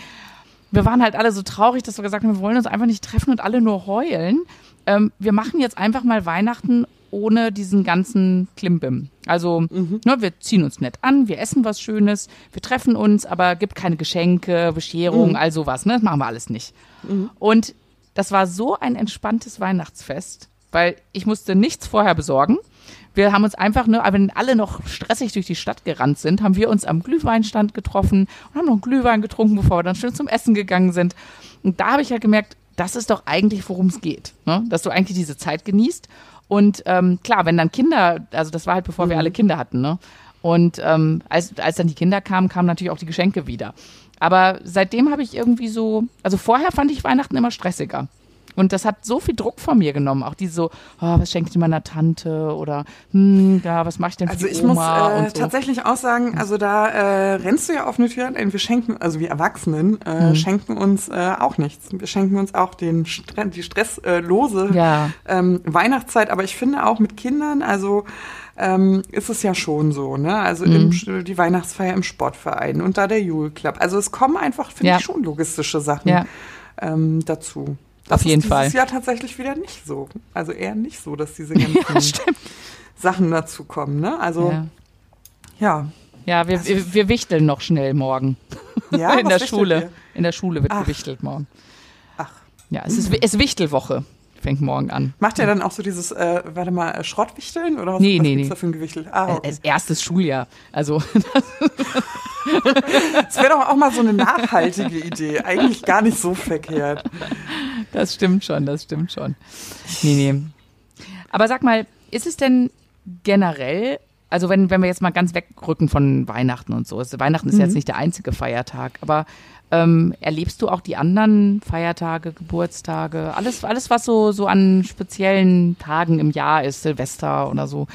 Speaker 1: wir waren halt alle so traurig, dass wir gesagt haben, wir wollen uns einfach nicht treffen und alle nur heulen. Ähm, wir machen jetzt einfach mal Weihnachten ohne diesen ganzen Klimbim. Also, ne, wir ziehen uns nett an, wir essen was Schönes, wir treffen uns, aber gibt keine Geschenke, Bescherung, all sowas, ne? Das machen wir alles nicht. Und das war so ein entspanntes Weihnachtsfest, weil ich musste nichts vorher besorgen. Wir haben uns einfach nur, wenn alle noch stressig durch die Stadt gerannt sind, haben wir uns am Glühweinstand getroffen und haben noch einen Glühwein getrunken, bevor wir dann schön zum Essen gegangen sind. Und da habe ich halt gemerkt, das ist doch eigentlich, worum es geht. Ne? Dass du eigentlich diese Zeit genießt. Und ähm, klar, wenn dann Kinder, also das war halt bevor wir alle Kinder hatten, ne? Und ähm, als, als dann die Kinder kamen, kamen natürlich auch die Geschenke wieder. Aber seitdem habe ich irgendwie so, also vorher fand ich Weihnachten immer stressiger. Und das hat so viel Druck von mir genommen. Auch diese so, oh, was schenke ich meiner Tante? Oder, hm, ja, was mache ich denn für
Speaker 2: Also
Speaker 1: die
Speaker 2: ich muss
Speaker 1: Oma?
Speaker 2: äh,
Speaker 1: so.
Speaker 2: tatsächlich auch sagen, also da äh, rennst du ja auf eine Tür ein. Wir schenken, also wir Erwachsenen äh,
Speaker 1: Mhm.
Speaker 2: schenken uns äh, auch nichts. Wir schenken uns auch den Stre die stresslose
Speaker 1: Ja.
Speaker 2: ähm, Weihnachtszeit. Aber ich finde auch mit Kindern, also ähm, ist es ja schon so, ne? Also
Speaker 1: Mhm.
Speaker 2: im, die Weihnachtsfeier im Sportverein und da der Jule Club. Also es kommen einfach, finde
Speaker 1: Ja.
Speaker 2: ich, schon logistische Sachen
Speaker 1: Ja.
Speaker 2: ähm, dazu.
Speaker 1: Auf jeden
Speaker 2: ist
Speaker 1: Fall.
Speaker 2: dieses Jahr tatsächlich wieder nicht so. Also eher nicht so, dass diese ganzen [LAUGHS]
Speaker 1: Stimmt.
Speaker 2: Sachen dazu kommen, ne? Also
Speaker 1: Ja,
Speaker 2: ja.
Speaker 1: ja wir, wir, wir wichteln noch schnell morgen.
Speaker 2: Ja, [LAUGHS]
Speaker 1: in der Schule.
Speaker 2: ihr?
Speaker 1: In der Schule wird
Speaker 2: Ach.
Speaker 1: gewichtelt morgen.
Speaker 2: Ach.
Speaker 1: Ja, es ist, es ist Wichtelwoche. Fängt morgen an.
Speaker 2: Macht ihr dann auch so dieses, äh, warte mal, äh, Schrottwichteln oder was,
Speaker 1: Nee,
Speaker 2: was
Speaker 1: nee, nee.
Speaker 2: da für ein Gewichtel? Ah, okay.
Speaker 1: Erstes Schuljahr. Also, [LAUGHS]
Speaker 2: Das wäre doch auch mal so eine nachhaltige Idee. Eigentlich gar nicht so verkehrt.
Speaker 1: das stimmt schon, das stimmt schon. Nee, nee. Aber sag mal, ist es denn generell, also wenn, wenn wir jetzt mal ganz wegrücken von Weihnachten und so, also Weihnachten ist jetzt nicht der einzige Feiertag, aber ähm, erlebst du auch die anderen Feiertage, Geburtstage, alles, alles was so, so an speziellen Tagen im Jahr ist, Silvester oder so,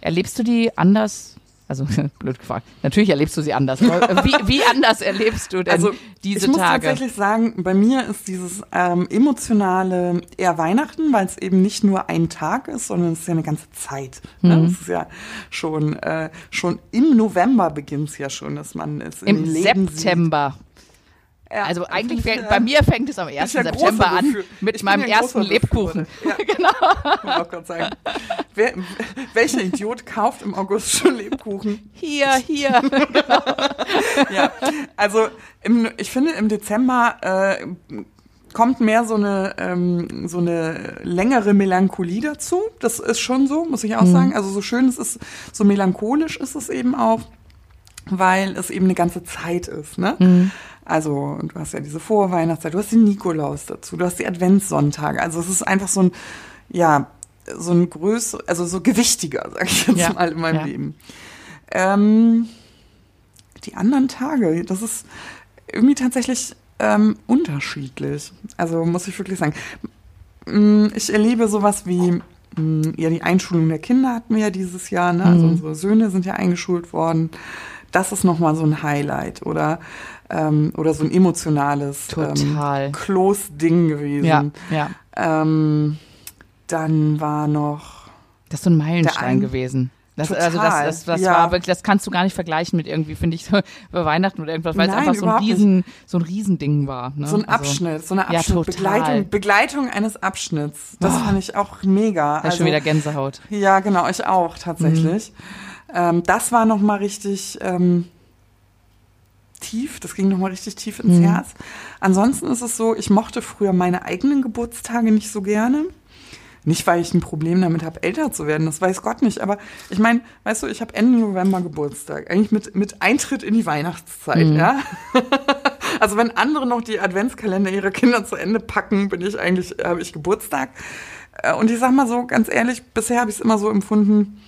Speaker 1: erlebst du die anders? Also [LAUGHS] blöd gefragt. Natürlich erlebst du sie anders. [LAUGHS] Wie, wie anders erlebst du denn
Speaker 2: Also
Speaker 1: diese
Speaker 2: ich muss
Speaker 1: Tage?
Speaker 2: tatsächlich sagen, bei mir ist dieses ähm, emotionale eher Weihnachten, weil es eben nicht nur ein Tag ist, sondern es ist ja eine ganze Zeit. Ne?
Speaker 1: Mhm.
Speaker 2: Es ist ja schon äh, schon im November beginnt es ja schon, dass man es
Speaker 1: Im
Speaker 2: Läden sieht. Ja,
Speaker 1: Also eigentlich, fängt, bei mir fängt es am 1.
Speaker 2: ja großer
Speaker 1: September an mit meinem ersten Lebkuchen.
Speaker 2: Ja, [LAUGHS] genau. Ich auch gerade sagen. Wer, welcher Idiot kauft im August schon Lebkuchen?
Speaker 1: Hier, hier. [LAUGHS]
Speaker 2: Ja, also im, ich finde im Dezember äh, kommt mehr so eine ähm, so eine längere Melancholie dazu. Das ist schon so, muss ich auch sagen. Also so schön es ist, so melancholisch ist es eben auch, weil es eben eine ganze Zeit ist. Ne? Also du hast ja diese Vorweihnachtszeit, du hast den Nikolaus dazu, du hast die Adventssonntage. Also es ist einfach so ein ja so ein größer, also so gewichtiger, sag ich jetzt
Speaker 1: Ja,
Speaker 2: mal in meinem
Speaker 1: ja.
Speaker 2: Leben. Ähm, die anderen Tage, das ist irgendwie tatsächlich ähm, unterschiedlich. Also muss ich wirklich sagen. Mm, Ich erlebe sowas wie mh, ja, die Einschulung der Kinder hatten wir ja dieses Jahr, ne? Also
Speaker 1: Mhm.
Speaker 2: unsere Söhne sind ja eingeschult worden. Das ist nochmal so ein Highlight oder, ähm, oder so ein emotionales
Speaker 1: Total.
Speaker 2: Ähm, Close-Ding gewesen.
Speaker 1: Ja, ja.
Speaker 2: Ähm, dann war noch
Speaker 1: Das ist so ein Meilenstein
Speaker 2: ein-
Speaker 1: gewesen. Das,
Speaker 2: Total,
Speaker 1: also das, das, das
Speaker 2: ja.
Speaker 1: war wirklich, das kannst du gar nicht vergleichen mit irgendwie, finde ich, [LAUGHS] so bei Weihnachten oder irgendwas, weil es
Speaker 2: Nein,
Speaker 1: einfach so ein
Speaker 2: nicht.
Speaker 1: Riesen, so ein Riesending war. Ne?
Speaker 2: so ein
Speaker 1: Also,
Speaker 2: Abschnitt, so eine
Speaker 1: Ja,
Speaker 2: Abschnitt,
Speaker 1: total.
Speaker 2: Begleitung, Begleitung eines Abschnitts. Das fand ich auch mega.
Speaker 1: Da ist schon wieder Gänsehaut.
Speaker 2: Ja, genau, ich auch tatsächlich. Ähm, das war noch mal richtig ähm, tief, das ging noch mal richtig tief ins Herz. Ansonsten ist es so, ich mochte früher meine eigenen Geburtstage nicht so gerne. Nicht, weil ich ein Problem damit habe, älter zu werden, das weiß Gott nicht. Aber ich meine, weißt du, ich habe Ende November Geburtstag. Eigentlich mit, mit Eintritt in die Weihnachtszeit, ja. [LAUGHS] also wenn andere noch die Adventskalender ihrer Kinder zu Ende packen, bin ich eigentlich, habe ich Geburtstag. Äh, Und ich sag mal so, ganz ehrlich, bisher habe ich es immer so empfunden,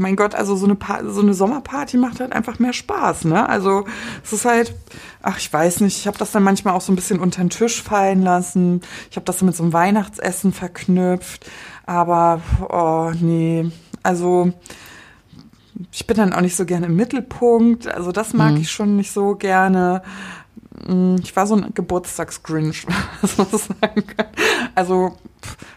Speaker 2: mein Gott, also so eine, Pa- so eine Sommerparty macht halt einfach mehr Spaß, ne? Also es ist halt, ach, ich weiß nicht, ich habe das dann manchmal auch so ein bisschen unter den Tisch fallen lassen. Ich habe das so mit so einem Weihnachtsessen verknüpft. Aber, oh, nee, also ich bin dann auch nicht so gerne im Mittelpunkt. Also das mag ich schon nicht so gerne. Mm, Ich war so ein Geburtstagsgrinch, [LAUGHS] was man so sagen kann. Also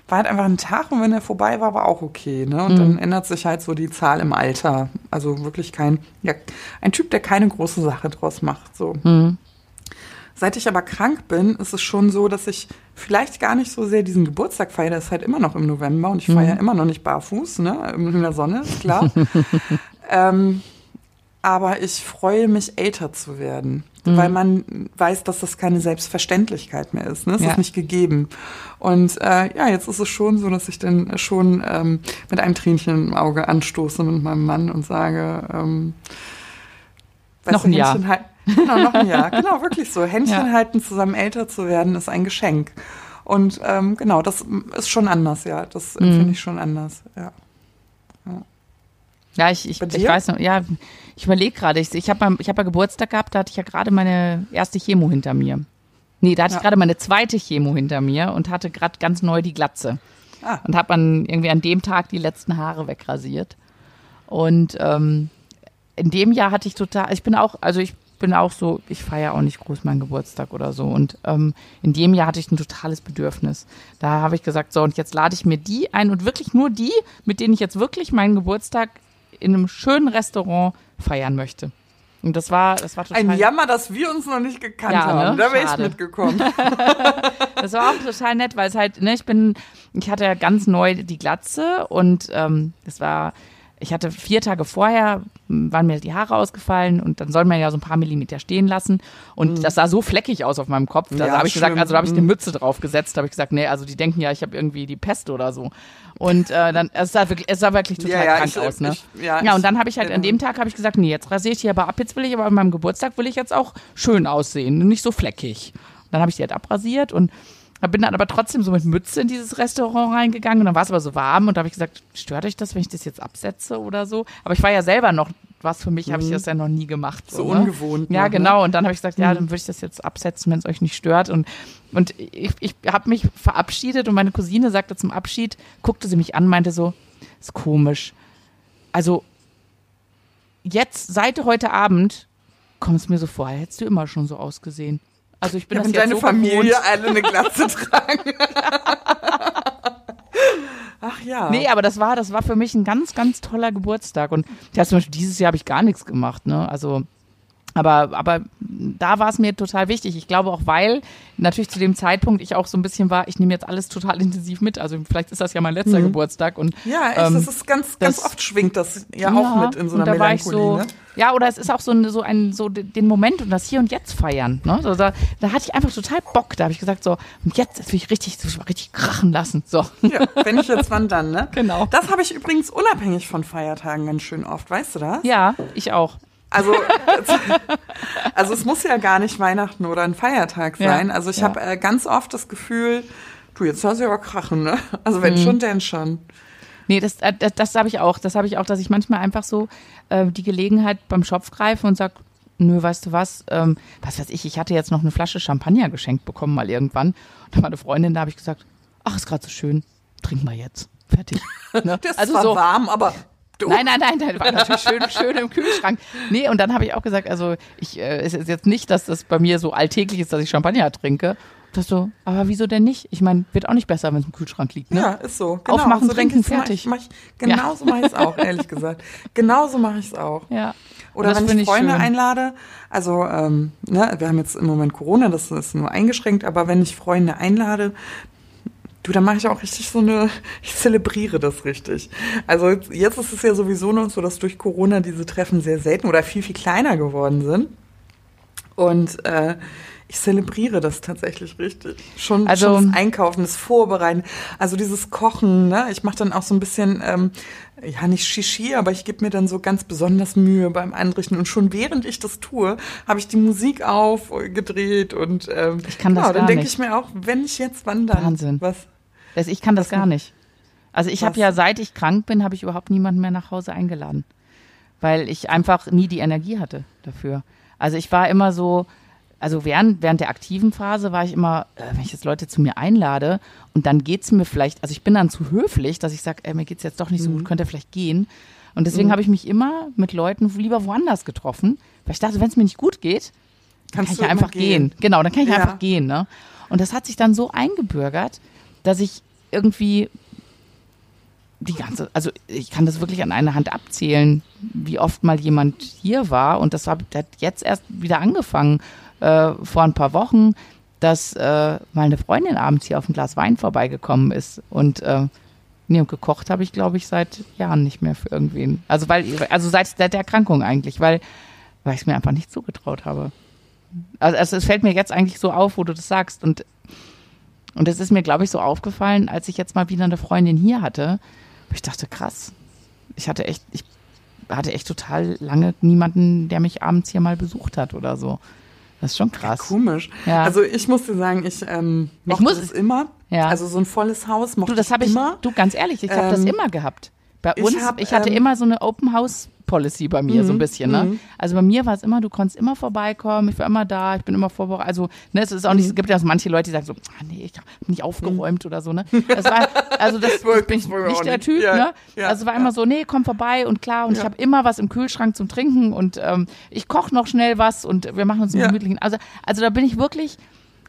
Speaker 2: war halt einfach ein Tag und wenn er vorbei war, war auch okay. Ne? Und dann ändert sich halt so die Zahl im Alter. Also wirklich kein, ja, ein Typ, der keine große Sache draus macht. So. Seit ich aber krank bin, ist es schon so, dass ich vielleicht gar nicht so sehr diesen Geburtstag feiere. Der ist halt immer noch im November und ich feiere immer noch nicht barfuß, ne? In der Sonne, ist klar. [LAUGHS] ähm, aber ich freue mich, älter zu werden. Weil man weiß, dass das keine Selbstverständlichkeit mehr ist. Ne? Es
Speaker 1: Ja.
Speaker 2: ist nicht gegeben. Und äh, ja, jetzt ist es schon so, dass ich dann schon ähm, mit einem Tränchen im Auge anstoße mit meinem Mann und sage, ähm,
Speaker 1: Noch ein Jahr.
Speaker 2: Genau, noch ein Jahr. Genau, wirklich so. Händchen
Speaker 1: Ja.
Speaker 2: halten, zusammen älter zu werden, ist ein Geschenk. Und ähm, genau, das ist schon anders, ja. Das
Speaker 1: Mhm.
Speaker 2: empfinde ich schon anders, ja.
Speaker 1: Ja, ich, ich, ich
Speaker 2: dir?
Speaker 1: weiß noch, ja, ich überlege gerade, ich, ich habe hab ja Geburtstag gehabt, da hatte ich ja gerade meine erste Chemo hinter mir. Nee, da hatte
Speaker 2: Ja.
Speaker 1: ich gerade meine zweite Chemo hinter mir und hatte gerade ganz neu die Glatze.
Speaker 2: Ah.
Speaker 1: Und habe dann irgendwie an dem Tag die letzten Haare wegrasiert. Und ähm, in dem Jahr hatte ich total, ich bin auch, also ich bin auch so, ich feiere auch nicht groß meinen Geburtstag oder so. Und ähm, in dem Jahr hatte ich ein totales Bedürfnis. Da habe ich gesagt, so, und jetzt lade ich mir die ein und wirklich nur die, mit denen ich jetzt wirklich meinen Geburtstag in einem schönen Restaurant feiern möchte. Und das war, das war total.
Speaker 2: Ein Jammer, dass wir uns noch nicht gekannt
Speaker 1: Ja, ne?
Speaker 2: haben. Da wäre ich mitgekommen. [LAUGHS]
Speaker 1: Das war auch total nett, weil es halt, ne, ich bin, ich hatte ja ganz neu die Glatze und ähm, das war, ich hatte vier Tage vorher, waren mir die Haare ausgefallen und dann soll man ja so ein paar Millimeter stehen lassen und das sah so fleckig aus auf meinem Kopf. Da
Speaker 2: Mhm. Ja,
Speaker 1: habe ich gesagt,
Speaker 2: schlimm.
Speaker 1: also da habe ich eine
Speaker 2: Mhm.
Speaker 1: Mütze drauf gesetzt, da habe ich gesagt, nee, also die denken ja, ich habe irgendwie die Pest oder so. Und äh, dann, es sah wirklich, es sah wirklich total
Speaker 2: Ja, ja,
Speaker 1: krank
Speaker 2: ich-
Speaker 1: aus, ne?
Speaker 2: ich- ja,
Speaker 1: ja, und dann habe ich halt an dem Tag habe ich gesagt, nee, jetzt rasiere ich die aber ab, jetzt will ich aber an meinem Geburtstag will ich jetzt auch schön aussehen, nicht so fleckig. Und dann habe ich die halt abrasiert und bin dann aber trotzdem so mit Mütze in dieses Restaurant reingegangen und dann war es aber so warm und da habe ich gesagt, stört euch das, wenn ich das jetzt absetze oder so? Aber ich war ja selber noch, was für mich, habe ich das ja noch nie gemacht.
Speaker 2: Mhm. So
Speaker 1: ne?
Speaker 2: ungewohnt
Speaker 1: Ja,
Speaker 2: ne?
Speaker 1: genau. Und dann habe ich gesagt, ja, dann würde ich das jetzt absetzen, wenn es euch nicht stört. Und, und ich, ich habe mich verabschiedet und meine Cousine sagte zum Abschied, guckte sie mich an, meinte so, ist komisch. Also jetzt, seit heute Abend, kommt es mir so vor, hättest du immer schon so ausgesehen. Also ich bin
Speaker 2: Ja,
Speaker 1: das jetzt
Speaker 2: deine
Speaker 1: so
Speaker 2: Familie
Speaker 1: gewohnt.
Speaker 2: alle eine Glatze tragen. [LAUGHS] Ach ja.
Speaker 1: Nee, aber das war, das war für mich ein ganz, ganz toller Geburtstag. Und ja, zum Beispiel dieses Jahr habe ich gar nichts gemacht, ne? Also, aber, aber da war es mir total wichtig. Ich glaube auch, weil natürlich zu dem Zeitpunkt ich auch so ein bisschen war, ich nehme jetzt alles total intensiv mit. Also vielleicht ist das ja mein letzter Geburtstag. Und,
Speaker 2: ja, echt,
Speaker 1: ähm,
Speaker 2: das ist ganz, ganz
Speaker 1: das-
Speaker 2: oft schwingt das ja, auch mit in so einer
Speaker 1: da war ich
Speaker 2: Melancholie.
Speaker 1: so,
Speaker 2: ne?
Speaker 1: Ja, oder es ist auch so, ein, so ein, so den Moment und das Hier und Jetzt feiern. Ne? So, da, da hatte ich einfach total Bock. Da habe ich gesagt, so, und jetzt, will ich richtig, mal richtig krachen lassen. So.
Speaker 2: Ja, wenn ich jetzt wann dann, ne? [LAUGHS]
Speaker 1: Genau.
Speaker 2: Das habe ich übrigens unabhängig von Feiertagen ganz schön oft, weißt du das?
Speaker 1: Ja, ich auch.
Speaker 2: Also, also es muss ja gar nicht Weihnachten oder ein Feiertag
Speaker 1: Ja,
Speaker 2: sein. Also ich
Speaker 1: ja.
Speaker 2: habe äh, ganz oft das Gefühl, du, jetzt hast du aber krachen, ne? Also
Speaker 1: Mhm.
Speaker 2: wenn schon, denn schon.
Speaker 1: Nee, das, äh, das, das habe ich auch. Das habe ich auch, dass ich manchmal einfach so äh, die Gelegenheit beim Schopf greife und sag, nö, weißt du was, ähm, was weiß ich, ich hatte jetzt noch eine Flasche Champagner geschenkt bekommen mal irgendwann. Und da war eine Freundin, da habe ich gesagt, ach, ist gerade so schön, trink mal jetzt. Fertig. [LAUGHS] Ne?
Speaker 2: Das
Speaker 1: also
Speaker 2: war
Speaker 1: so,
Speaker 2: warm, aber doof.
Speaker 1: Nein, nein, nein, das war natürlich schön, schön im Kühlschrank. Nee, und dann habe ich auch gesagt, also ich, äh, es ist jetzt nicht, dass das bei mir so alltäglich ist, dass ich Champagner trinke. Das so, aber wieso denn nicht? Ich meine, wird auch nicht besser, wenn es im Kühlschrank liegt, ne?
Speaker 2: Ja, ist so. Genau.
Speaker 1: Aufmachen,
Speaker 2: so
Speaker 1: trinken, fertig.
Speaker 2: Mach ich, mach ich, genauso mache ich es auch, ehrlich gesagt. Genauso mache ich es auch.
Speaker 1: Ja.
Speaker 2: Oder wenn ich Freunde
Speaker 1: schön.
Speaker 2: einlade, also ähm, ne, wir haben jetzt im Moment Corona, das ist nur eingeschränkt, aber wenn ich Freunde einlade, du, dann mache ich auch richtig so eine, [LAUGHS] ich zelebriere das richtig. Also jetzt, ist es ja sowieso noch so, dass durch Corona diese Treffen sehr selten oder viel, viel kleiner geworden sind. Und äh, ich zelebriere das tatsächlich richtig. Schon,
Speaker 1: Also-
Speaker 2: schon das Einkaufen, das Vorbereiten, also dieses Kochen. Ne? Ich mache dann auch so ein bisschen, ähm, ja nicht Shishi, aber ich gebe mir dann so ganz besonders Mühe beim Anrichten. Und schon während ich das tue, habe ich die Musik aufgedreht und ähm,
Speaker 1: Ich kann das
Speaker 2: ja, dann denke ich mir auch, wenn ich jetzt wandern.
Speaker 1: Wahnsinn.
Speaker 2: Was?
Speaker 1: Das, ich kann das
Speaker 2: Was
Speaker 1: gar nicht. Also ich habe ja, seit ich krank bin, habe ich überhaupt niemanden mehr nach Hause eingeladen. Weil ich einfach nie die Energie hatte dafür. Also ich war immer so, also während, während der aktiven Phase war ich immer, äh, wenn ich jetzt Leute zu mir einlade und dann geht's mir vielleicht, also ich bin dann zu höflich, dass ich sage, äh, mir geht's jetzt doch nicht so
Speaker 2: Mhm.
Speaker 1: gut, könnt ihr vielleicht gehen. Und deswegen habe ich mich immer mit Leuten lieber woanders getroffen, weil ich dachte, wenn es mir nicht gut geht, dann
Speaker 2: Kannst
Speaker 1: kann ich ja einfach gehen.
Speaker 2: gehen.
Speaker 1: Genau, dann kann ich
Speaker 2: Ja.
Speaker 1: einfach gehen. Ne? Und das hat sich dann so eingebürgert, dass ich irgendwie die ganze, also ich kann das wirklich an einer Hand abzählen, wie oft mal jemand hier war. Und das, hat jetzt erst wieder angefangen, äh, vor ein paar Wochen, dass äh, mal eine Freundin abends hier auf ein Glas Wein vorbeigekommen ist. Und äh, nee, und gekocht habe ich, glaube ich, seit Jahren nicht mehr für irgendwen. Also weil, also seit, seit der Erkrankung eigentlich, weil, weil ich es mir einfach nicht zugetraut habe. Also, also es fällt mir jetzt eigentlich so auf, wo du das sagst. Und und es ist mir, glaube ich, so aufgefallen, als ich jetzt mal wieder eine Freundin hier hatte. Ich dachte, krass. Ich hatte echt, ich hatte echt total lange niemanden, der mich abends hier mal besucht hat oder so. Das ist schon krass.
Speaker 2: Komisch.
Speaker 1: Ja.
Speaker 2: Also ich muss dir sagen, ich ähm, mochte
Speaker 1: muss-
Speaker 2: es immer.
Speaker 1: Ja.
Speaker 2: Also so ein volles Haus mochte
Speaker 1: Du, das habe ich,
Speaker 2: immer.
Speaker 1: du, ganz ehrlich, ich habe das
Speaker 2: Ähm,
Speaker 1: immer gehabt. Bei
Speaker 2: ich
Speaker 1: uns, ich,
Speaker 2: hab,
Speaker 1: hatte
Speaker 2: ähm,
Speaker 1: immer so eine Open House Policy bei mir, so ein
Speaker 2: Mhm,
Speaker 1: bisschen, ne?
Speaker 2: mhm.
Speaker 1: Also bei mir war es immer, du konntest immer vorbeikommen, ich war immer da, ich bin immer vorbereitet. Also, ne, es ist auch
Speaker 2: Mhm.
Speaker 1: nicht, es gibt ja so manche Leute, die sagen so, ah, nee, ich hab nicht aufgeräumt oder so, ne? Das war, also das, [LAUGHS] das bin
Speaker 2: ich
Speaker 1: ich nicht der. Typ,
Speaker 2: Ja,
Speaker 1: ne?
Speaker 2: ja,
Speaker 1: also war
Speaker 2: ja.
Speaker 1: immer so, nee, komm vorbei und klar, und ich habe immer was im Kühlschrank zum Trinken und ähm, ich koche noch schnell was und wir machen uns einen gemütlichen. Also, also da bin ich wirklich,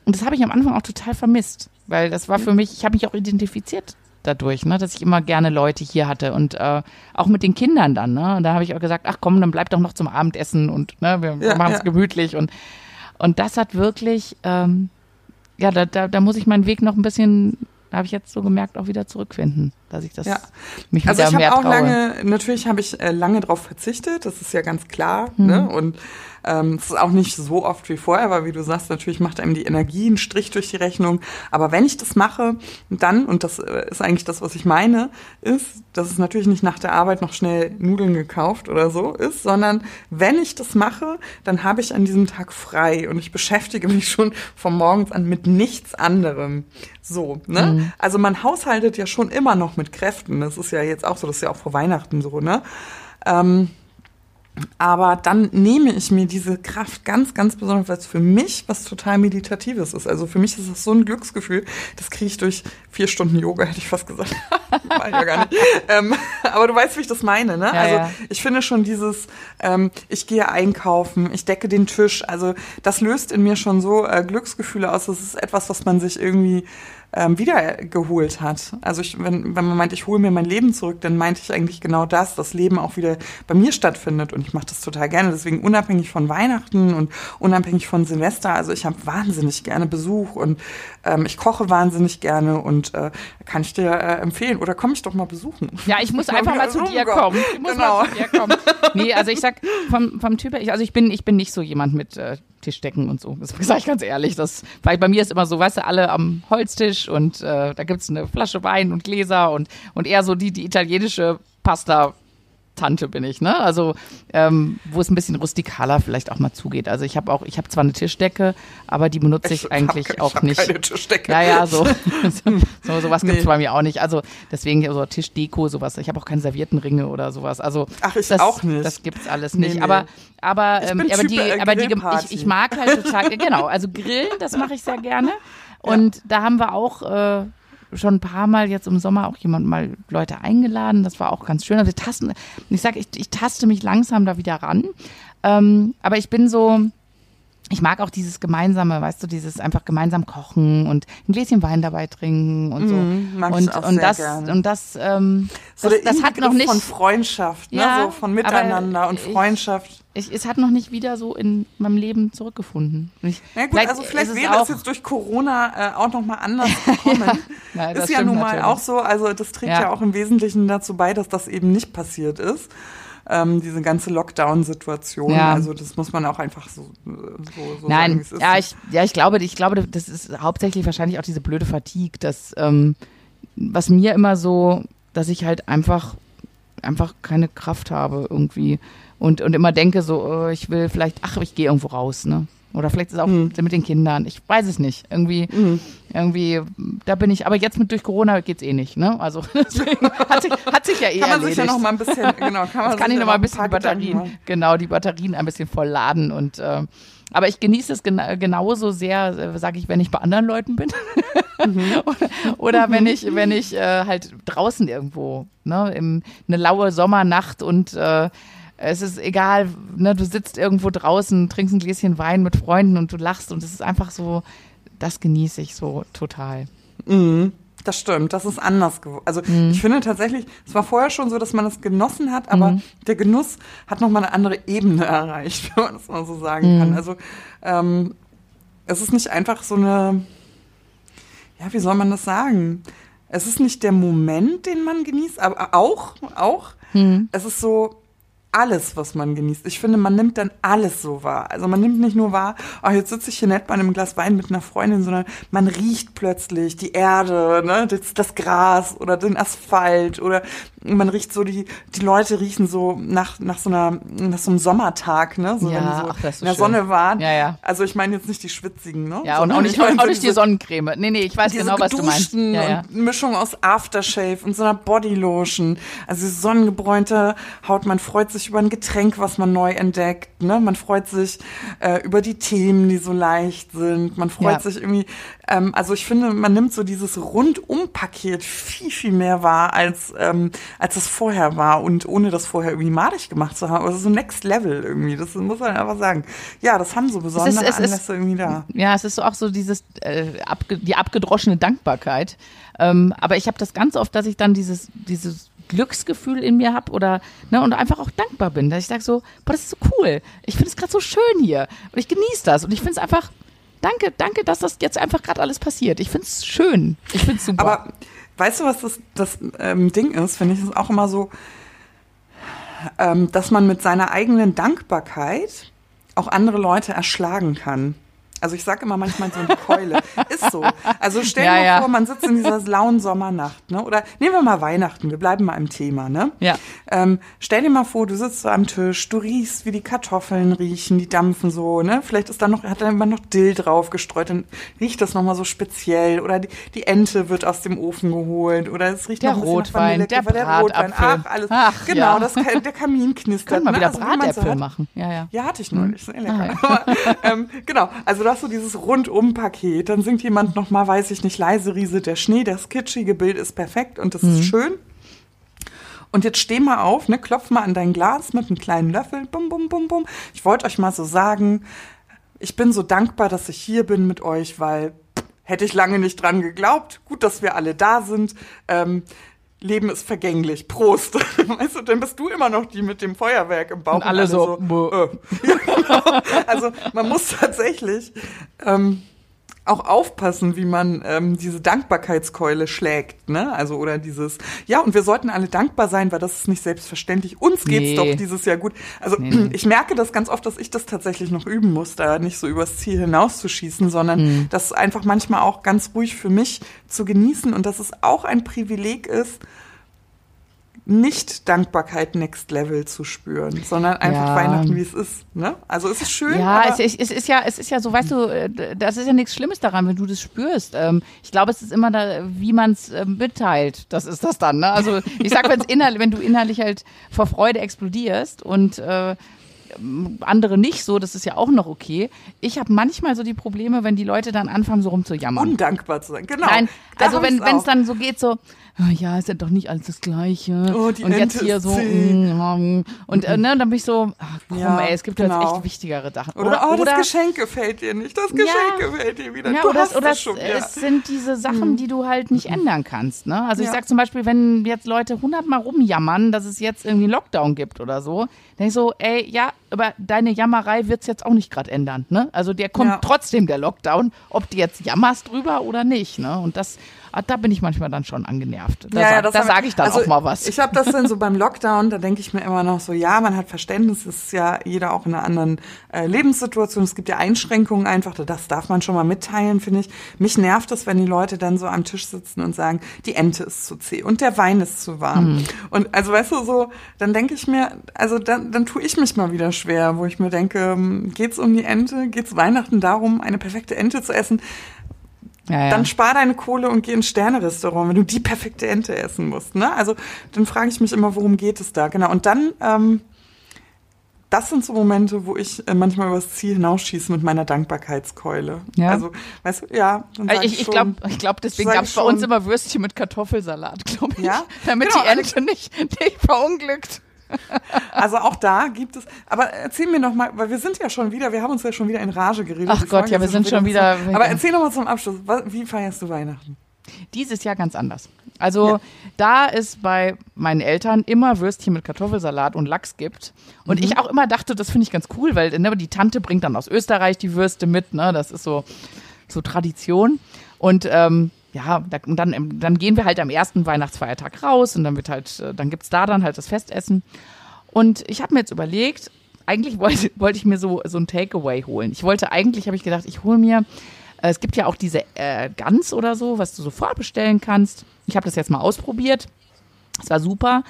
Speaker 1: und das habe ich am Anfang auch total vermisst, weil das war für mich, ich habe mich auch identifiziert dadurch, ne, dass ich immer gerne Leute hier hatte und äh, auch mit den Kindern dann, ne? Und da habe ich auch gesagt, ach komm, dann bleib doch noch zum Abendessen und ne, wir,
Speaker 2: Ja,
Speaker 1: machen es
Speaker 2: ja.
Speaker 1: gemütlich und und das hat wirklich, ähm, ja, da, da, da muss ich meinen Weg noch ein bisschen, habe ich jetzt so gemerkt, auch wieder zurückfinden, dass ich das
Speaker 2: Ja.
Speaker 1: mich
Speaker 2: Also
Speaker 1: wieder
Speaker 2: ich
Speaker 1: mehr
Speaker 2: habe auch
Speaker 1: traue.
Speaker 2: lange, natürlich habe ich äh, lange darauf verzichtet, das ist ja ganz klar.
Speaker 1: Mhm.
Speaker 2: Ne? Und ähm, es ist auch nicht so oft wie vorher, weil wie du sagst, natürlich macht einem die Energie einen Strich durch die Rechnung. Aber wenn ich das mache, dann, und das äh, ist eigentlich das, was ich meine, ist, dass es natürlich nicht nach der Arbeit noch schnell Nudeln gekauft oder so ist, sondern wenn ich das mache, dann habe ich an diesem Tag frei und ich beschäftige mich schon von morgens an mit nichts anderem. So, ne?
Speaker 1: Mhm.
Speaker 2: Also man haushaltet ja schon immer noch mit Kräften. Das ist ja jetzt auch so, das ist ja auch vor Weihnachten so, ne? Ähm, aber dann nehme ich mir diese Kraft ganz, ganz besonders, weil es für mich was total Meditatives ist. Also für mich ist das so ein Glücksgefühl, das kriege ich durch vier Stunden Yoga, hätte ich fast gesagt. [LAUGHS] War ja gar nicht. ähm, aber du weißt, wie ich das meine, ne?
Speaker 1: Ja,
Speaker 2: also
Speaker 1: ja.
Speaker 2: ich finde schon dieses, ähm, ich gehe einkaufen, ich decke den Tisch, also das löst in mir schon so äh, Glücksgefühle aus. Das ist etwas, was man sich irgendwie ähm, wiedergeholt hat. Also ich, wenn, wenn man meint, ich hole mir mein Leben zurück, dann meinte ich eigentlich genau das, das Leben auch wieder bei mir stattfindet und ich mache das total gerne. Deswegen unabhängig von Weihnachten und unabhängig von Silvester, also ich habe wahnsinnig gerne Besuch und ähm, ich koche wahnsinnig gerne und äh, kann ich dir äh, empfehlen oder komm ich doch mal besuchen.
Speaker 1: Ja, ich muss einfach mal zu dir kommen. Ich muss
Speaker 2: Genau.
Speaker 1: mal zu dir kommen. Nee, also ich sag vom, vom Typ her, ich, also ich bin, ich bin nicht so jemand mit äh, Tischdecken und so. Das [LAUGHS] sage ich ganz ehrlich. Das, weil bei mir ist immer so, weißt du, alle am Holztisch und äh, da gibt's eine Flasche Wein und Gläser und, und eher so die, die italienische Pasta. Tante bin ich, ne? Also ähm, wo es ein bisschen rustikaler vielleicht auch mal zugeht. Also ich habe auch, ich habe zwar eine Tischdecke, aber die benutze ich,
Speaker 2: hab
Speaker 1: eigentlich
Speaker 2: ke-
Speaker 1: auch
Speaker 2: hab
Speaker 1: nicht.
Speaker 2: keine Tischdecke.
Speaker 1: Ja, ja, [LAUGHS] so. so sowas gibt's
Speaker 2: Nee.
Speaker 1: bei mir auch nicht. Also deswegen so Tischdeko, sowas. Ich habe auch keine Serviettenringe oder sowas. Also
Speaker 2: Ach, ich
Speaker 1: das,
Speaker 2: auch nicht.
Speaker 1: Das gibt's alles
Speaker 2: Nee,
Speaker 1: nicht.
Speaker 2: nee.
Speaker 1: Aber aber
Speaker 2: Ich
Speaker 1: ähm, aber
Speaker 2: Typ,
Speaker 1: die
Speaker 2: äh,
Speaker 1: aber die ich, ich mag halt total genau. Also Grillen, das mache ich sehr gerne. [LAUGHS] Und da haben wir auch äh, schon ein paar Mal jetzt im Sommer auch jemand mal Leute eingeladen. Das war auch ganz schön. Also tasten, ich sage, ich, ich taste mich langsam da wieder ran. Ähm, aber ich bin so, ich mag auch dieses gemeinsame, weißt du, dieses einfach gemeinsam kochen und ein Gläschen Wein dabei trinken und so.
Speaker 2: Mm,
Speaker 1: und,
Speaker 2: ich auch
Speaker 1: und
Speaker 2: sehr
Speaker 1: das
Speaker 2: gerne.
Speaker 1: und das, ähm,
Speaker 2: So
Speaker 1: das, das hat noch nicht
Speaker 2: von Freundschaft, ne?
Speaker 1: Ja,
Speaker 2: so von Miteinander und
Speaker 1: ich-
Speaker 2: Freundschaft.
Speaker 1: ich, es hat noch nicht wieder so in meinem Leben zurückgefunden. Und Ich,
Speaker 2: Ja gut, also vielleicht
Speaker 1: ist
Speaker 2: wäre es jetzt durch Corona äh, auch noch mal anders [LAUGHS] gekommen.
Speaker 1: Ja, das
Speaker 2: ist ja nun mal
Speaker 1: natürlich.
Speaker 2: auch so, also das trägt ja.
Speaker 1: Ja.
Speaker 2: auch im Wesentlichen dazu bei, dass das eben nicht passiert ist. Ähm, diese ganze Lockdown-Situation.
Speaker 1: Ja.
Speaker 2: Also das muss man auch einfach so, so, so sagen,
Speaker 1: Nein,
Speaker 2: ist.
Speaker 1: ja, ich, ja, ich glaube, ich glaube, das ist hauptsächlich wahrscheinlich auch diese blöde Fatigue, dass ähm, was mir immer so, dass ich halt einfach einfach keine Kraft habe irgendwie und und immer denke so, äh, ich will vielleicht, ach, ich gehe irgendwo raus, ne? Oder vielleicht ist es auch
Speaker 2: Mhm.
Speaker 1: mit den Kindern. Ich weiß es nicht. Irgendwie, irgendwie, da bin ich. Aber jetzt mit durch Corona geht's eh nicht, ne? Also [LAUGHS] deswegen hat sich, hat sich ja eh
Speaker 2: kann man
Speaker 1: erledigt.
Speaker 2: sich ja noch mal ein bisschen, [LAUGHS] genau, kann man
Speaker 1: Jetzt kann
Speaker 2: sich
Speaker 1: ich noch mal ein bisschen die Batterien, genau, die Batterien ein bisschen voll laden und äh, aber ich genieße es gena genauso sehr, äh, sage ich, wenn ich bei anderen Leuten bin. [LAUGHS] oder oder wenn ich, wenn ich äh, halt draußen irgendwo, ne, im, eine laue Sommernacht und äh, es ist egal, ne, du sitzt irgendwo draußen, trinkst ein Gläschen Wein mit Freunden und du lachst und es ist einfach so, das genieße ich so total.
Speaker 2: Mhm, das stimmt, das ist anders geworden. Also
Speaker 1: Mhm.
Speaker 2: ich finde tatsächlich, es war vorher schon so, dass man es genossen hat, aber
Speaker 1: Mhm.
Speaker 2: der Genuss hat nochmal eine andere Ebene [LAUGHS] erreicht, wenn man das mal so sagen
Speaker 1: Mhm.
Speaker 2: kann. Also ähm, es ist nicht einfach so eine, ja, wie soll man das sagen? Es ist nicht der Moment, den man genießt, aber auch, auch.
Speaker 1: Mhm.
Speaker 2: Es ist so alles, was man genießt. Ich finde, man nimmt dann alles so wahr. Also man nimmt nicht nur wahr, ach, jetzt sitze ich hier nett bei einem Glas Wein mit einer Freundin, sondern man riecht plötzlich die Erde, ne, das, das Gras oder den Asphalt oder man riecht so die, die Leute riechen so nach, nach so einer, nach so einem Sommertag, ne, so
Speaker 1: Ja,
Speaker 2: wenn die so
Speaker 1: ach, so
Speaker 2: in der
Speaker 1: schön.
Speaker 2: Sonne waren.
Speaker 1: Ja, ja.
Speaker 2: Also ich meine jetzt nicht die Schwitzigen, ne?
Speaker 1: Ja, und auch nicht, auch nicht die Sonnencreme. Nee, nee, ich weiß genau, was du meinst. Ja, ja.
Speaker 2: und Mischung aus Aftershave und so einer Bodylotion. Also sonnengebräunte Haut, man freut sich über ein Getränk, was man neu entdeckt. Ne? Man freut sich äh, über die Themen, die so leicht sind. Man freut
Speaker 1: Ja.
Speaker 2: sich irgendwie, ähm, also ich finde, man nimmt so dieses Rundum-Paket viel, viel mehr wahr, als, ähm, als es vorher war. Und ohne das vorher irgendwie madig gemacht zu haben. Also so Next Level irgendwie. Das muss man einfach sagen. Ja, das haben so besondere
Speaker 1: es ist-
Speaker 2: Anlässe irgendwie da.
Speaker 1: Ja, es ist so auch so dieses äh, abge die abgedroschene Dankbarkeit. Ähm, aber ich habe das ganz oft, dass ich dann dieses dieses Glücksgefühl in mir habe oder ne und einfach auch dankbar bin, dass ich sage so, boah, das ist so cool. Ich finde es gerade so schön hier und ich genieße das und ich finde es einfach danke, danke, dass das jetzt einfach gerade alles passiert. Ich finde es schön. Ich finde es super.
Speaker 2: Aber weißt du, was das, das ähm, Ding ist? Finde ich es auch immer so, ähm, dass man mit seiner eigenen Dankbarkeit auch andere Leute erschlagen kann. Also ich sage immer manchmal so eine Keule. Ist so. Also stell dir
Speaker 1: Ja,
Speaker 2: mal
Speaker 1: ja.
Speaker 2: vor, man sitzt in dieser lauen Sommernacht, ne? Oder nehmen wir mal Weihnachten, wir bleiben mal im Thema, ne?
Speaker 1: Ja.
Speaker 2: Ähm, stell dir mal vor, du sitzt so am Tisch, du riechst, wie die Kartoffeln riechen, die dampfen so, ne? Vielleicht ist da noch, hat da immer noch Dill drauf gestreut, dann riecht das nochmal so speziell. Oder die, die Ente wird aus dem Ofen geholt. Oder es riecht
Speaker 1: Der
Speaker 2: noch ein
Speaker 1: Rotwein,
Speaker 2: nach Vanille,
Speaker 1: der
Speaker 2: Rotwein. Ach, alles.
Speaker 1: Ach,
Speaker 2: genau,
Speaker 1: ja.
Speaker 2: das, der Kamin knistert.
Speaker 1: können wir
Speaker 2: ne?
Speaker 1: wieder
Speaker 2: Also, wie man so
Speaker 1: Bratäpfel
Speaker 2: hat.
Speaker 1: machen. Ja, ja.
Speaker 2: Ja, hatte ich neulich. Sehr lecker.
Speaker 1: Ah, [LAUGHS]
Speaker 2: Aber, ähm, genau, also du hast so dieses Rundum-Paket. Dann singt jemand noch mal, weiß ich nicht, leise Riese, der Schnee, das kitschige Bild ist perfekt und das
Speaker 1: Mhm.
Speaker 2: ist schön. Und jetzt steh mal auf, ne, klopf mal an dein Glas mit einem kleinen Löffel. Bum, bum, bum, bum. Ich wollte euch mal so sagen, ich bin so dankbar, dass ich hier bin mit euch, weil hätte ich lange nicht dran geglaubt. Gut, dass wir alle da sind. Ähm, Leben ist vergänglich. Prost. [LAUGHS] Weißt du, dann bist du immer noch die mit dem Feuerwerk im Bauch.
Speaker 1: Und alle so,
Speaker 2: äh. [LAUGHS] ja, genau. Also man muss tatsächlich ähm, auch aufpassen, wie man ähm, diese Dankbarkeitskeule schlägt, ne? Also oder dieses, ja, und wir sollten alle dankbar sein, weil das ist nicht selbstverständlich. Uns geht's
Speaker 1: Nee.
Speaker 2: doch dieses Jahr gut. Also
Speaker 1: Nee, [CLEARS THROAT]
Speaker 2: ich merke das ganz oft, dass ich das tatsächlich noch üben muss, da nicht so übers Ziel hinauszuschießen, sondern
Speaker 1: Mhm.
Speaker 2: das einfach manchmal auch ganz ruhig für mich zu genießen und dass es auch ein Privileg ist, nicht Dankbarkeit Next Level zu spüren, sondern einfach
Speaker 1: Ja.
Speaker 2: Weihnachten, wie es ist. Ne? Also es ist schön,
Speaker 1: Ja, es, ist- es ist ja, es ist ja so, weißt du, äh, das ist ja nichts Schlimmes daran, wenn du das spürst. Ähm, Ich glaube, es ist immer da, wie man es mitteilt. Das ist das dann. Ne? Also ich sag, wenn's innerlich, wenn du innerlich halt vor Freude explodierst und äh, ähm, andere nicht so, das ist ja auch noch okay. Ich habe manchmal so die Probleme, wenn die Leute dann anfangen, so rumzujammern.
Speaker 2: Undankbar zu sein, genau.
Speaker 1: Nein, also wenn es dann so geht, so, "Ah ja, ist ja doch nicht alles das Gleiche.
Speaker 2: Oh, die
Speaker 1: und jetzt
Speaker 2: Ente
Speaker 1: hier
Speaker 2: ist
Speaker 1: so,
Speaker 2: zäh.
Speaker 1: mm, ja, mm. und äh, ne, dann bin ich so, ach komm,
Speaker 2: Ja,
Speaker 1: ey, es gibt
Speaker 2: genau.
Speaker 1: jetzt echt wichtigere Sachen.
Speaker 2: Oder,
Speaker 1: Oder,
Speaker 2: oh,
Speaker 1: oder
Speaker 2: das Geschenk gefällt dir nicht. Das Geschenk
Speaker 1: Ja.
Speaker 2: gefällt dir wieder.
Speaker 1: ja,
Speaker 2: du
Speaker 1: oder,
Speaker 2: hast
Speaker 1: es, oder
Speaker 2: es
Speaker 1: es,
Speaker 2: schon. Ja.
Speaker 1: es sind diese Sachen, die du halt nicht ändern kannst. Ne? Also ich sag zum Beispiel, wenn jetzt Leute hundertmal rumjammern, dass es jetzt irgendwie einen Lockdown gibt oder so, dann ich so, ey, ja, aber deine Jammerei wird's jetzt auch nicht gerade ändern. Ne? Also der kommt trotzdem der Lockdown, ob du jetzt jammerst drüber oder nicht. Ne? Und das, ah, da bin ich manchmal dann schon angenervt. Da, sag, da
Speaker 2: haben-
Speaker 1: sage ich dann
Speaker 2: also
Speaker 1: auch mal was.
Speaker 2: Ich habe das dann so beim Lockdown, da denke ich mir immer noch so, ja, man hat Verständnis, es ist ja jeder auch in einer anderen äh, Lebenssituation. Es gibt ja Einschränkungen einfach, das darf man schon mal mitteilen, finde ich. Mich nervt es, wenn die Leute dann so am Tisch sitzen und sagen, die Ente ist zu zäh und der Wein ist zu warm.
Speaker 1: Mhm.
Speaker 2: Und also weißt du so, dann denke ich mir, also dann, dann tue ich mich mal wieder schwer, wo ich mir denke, ähm, geht's um die Ente? Geht's Weihnachten darum, eine perfekte Ente zu essen?
Speaker 1: Ja, ja.
Speaker 2: dann spar deine Kohle und geh ins Sterne-Restaurant, wenn du die perfekte Ente essen musst. Ne? Also dann frage ich mich immer, worum geht es da? Genau. Und dann, ähm, das sind so Momente, wo ich äh, manchmal übers Ziel hinausschieße mit meiner Dankbarkeitskeule.
Speaker 1: Ja.
Speaker 2: Also, weißt du, ja.
Speaker 1: Äh, ich ich glaube, ich glaub, deswegen gab es bei uns immer Würstchen mit Kartoffelsalat, glaube ich.
Speaker 2: Ja?
Speaker 1: Damit
Speaker 2: Genau,
Speaker 1: die Ente nicht, [LAUGHS] nicht verunglückt. [LAUGHS]
Speaker 2: Also auch da gibt es, aber erzähl mir noch mal, weil wir sind ja schon wieder, wir haben uns ja schon wieder in Rage geredet.
Speaker 1: Ach Gott, ja, wir sind schon wieder-
Speaker 2: bisschen- Aber erzähl noch mal zum Abschluss, wie feierst du Weihnachten?
Speaker 1: Dieses Jahr ganz anders. Also
Speaker 2: Ja.
Speaker 1: da es bei meinen Eltern immer Würstchen mit Kartoffelsalat und Lachs gibt und
Speaker 2: Mhm.
Speaker 1: ich auch immer dachte, das finde ich ganz cool, weil ne, die Tante bringt dann aus Österreich die Würste mit, ne, das ist so so Tradition und ähm, ja, da, und dann, dann gehen wir halt am ersten Weihnachtsfeiertag raus und dann wird halt, äh, dann gibt's da dann halt das Festessen. Und ich habe mir jetzt überlegt, eigentlich wollte, [LAUGHS] wollte ich mir so, so ein Takeaway holen. Ich wollte eigentlich, habe ich gedacht, ich hole mir, äh, es gibt ja auch diese äh, Gans oder so, was du so vorbestellen kannst. Ich habe das jetzt mal ausprobiert. Es war super.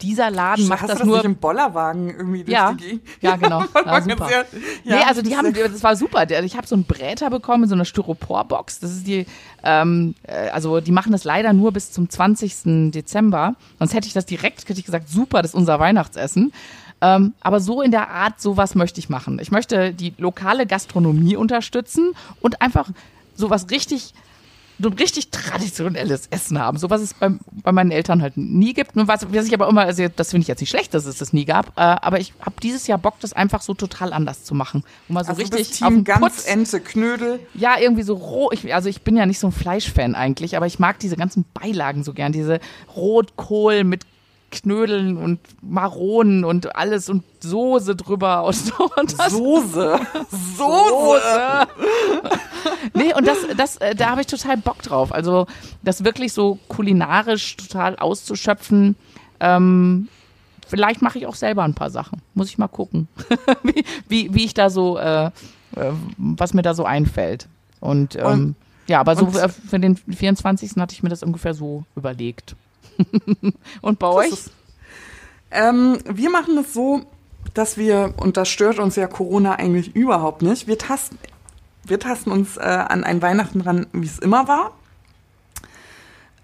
Speaker 1: Dieser Laden macht
Speaker 2: Hast
Speaker 1: das
Speaker 2: das
Speaker 1: nur.
Speaker 2: nicht im Bollerwagen irgendwie durch
Speaker 1: Ja,
Speaker 2: die Gegend? [LAUGHS]
Speaker 1: ja, genau. Ja, super.
Speaker 2: Sehr-
Speaker 1: nee,
Speaker 2: ja,
Speaker 1: also die haben, das war super. Ich habe so einen Bräter bekommen in so einer Styroporbox. Das ist die, ähm, äh, also die machen das leider nur bis zum 20. Dezember. Sonst hätte ich das direkt, hätte ich gesagt, super, das ist unser Weihnachtsessen. Ähm, aber so in der Art, sowas möchte ich machen. Ich möchte die lokale Gastronomie unterstützen und einfach sowas richtig so ein richtig traditionelles Essen haben, so was es beim, bei meinen Eltern halt nie gibt. Und was, was ich aber immer, also das finde ich jetzt nicht schlecht, dass es das nie gab, äh, aber ich habe dieses Jahr Bock, das einfach so total anders zu machen. Und mal so
Speaker 2: Also
Speaker 1: richtig
Speaker 2: bist
Speaker 1: auf
Speaker 2: Team
Speaker 1: den
Speaker 2: Gans,
Speaker 1: Putz.
Speaker 2: Ente, Knödel.
Speaker 1: Ja, irgendwie so roh. Ich, also ich bin ja nicht so ein Fleischfan eigentlich, aber ich mag diese ganzen Beilagen so gern. Diese Rotkohl mit Knödeln und Maronen und alles und Soße drüber und so. [LAUGHS] Und
Speaker 2: Soße. Soße.
Speaker 1: nee, und das, das, äh, da habe ich total Bock drauf. Also das wirklich so kulinarisch total auszuschöpfen. Ähm, vielleicht mache ich auch selber ein paar Sachen. Muss ich mal gucken, [LAUGHS] wie, wie, wie ich da so, äh, äh, was mir da so einfällt. Und, ähm,
Speaker 2: Und-
Speaker 1: ja, aber so äh, für den 24. hatte ich mir das ungefähr so überlegt. [LAUGHS] und bei
Speaker 2: Das
Speaker 1: euch?
Speaker 2: ist- Ähm, wir machen das so, dass wir, und das stört uns ja Corona eigentlich überhaupt nicht, wir tasten, wir tasten uns äh, an ein Weihnachten ran, wie es immer war.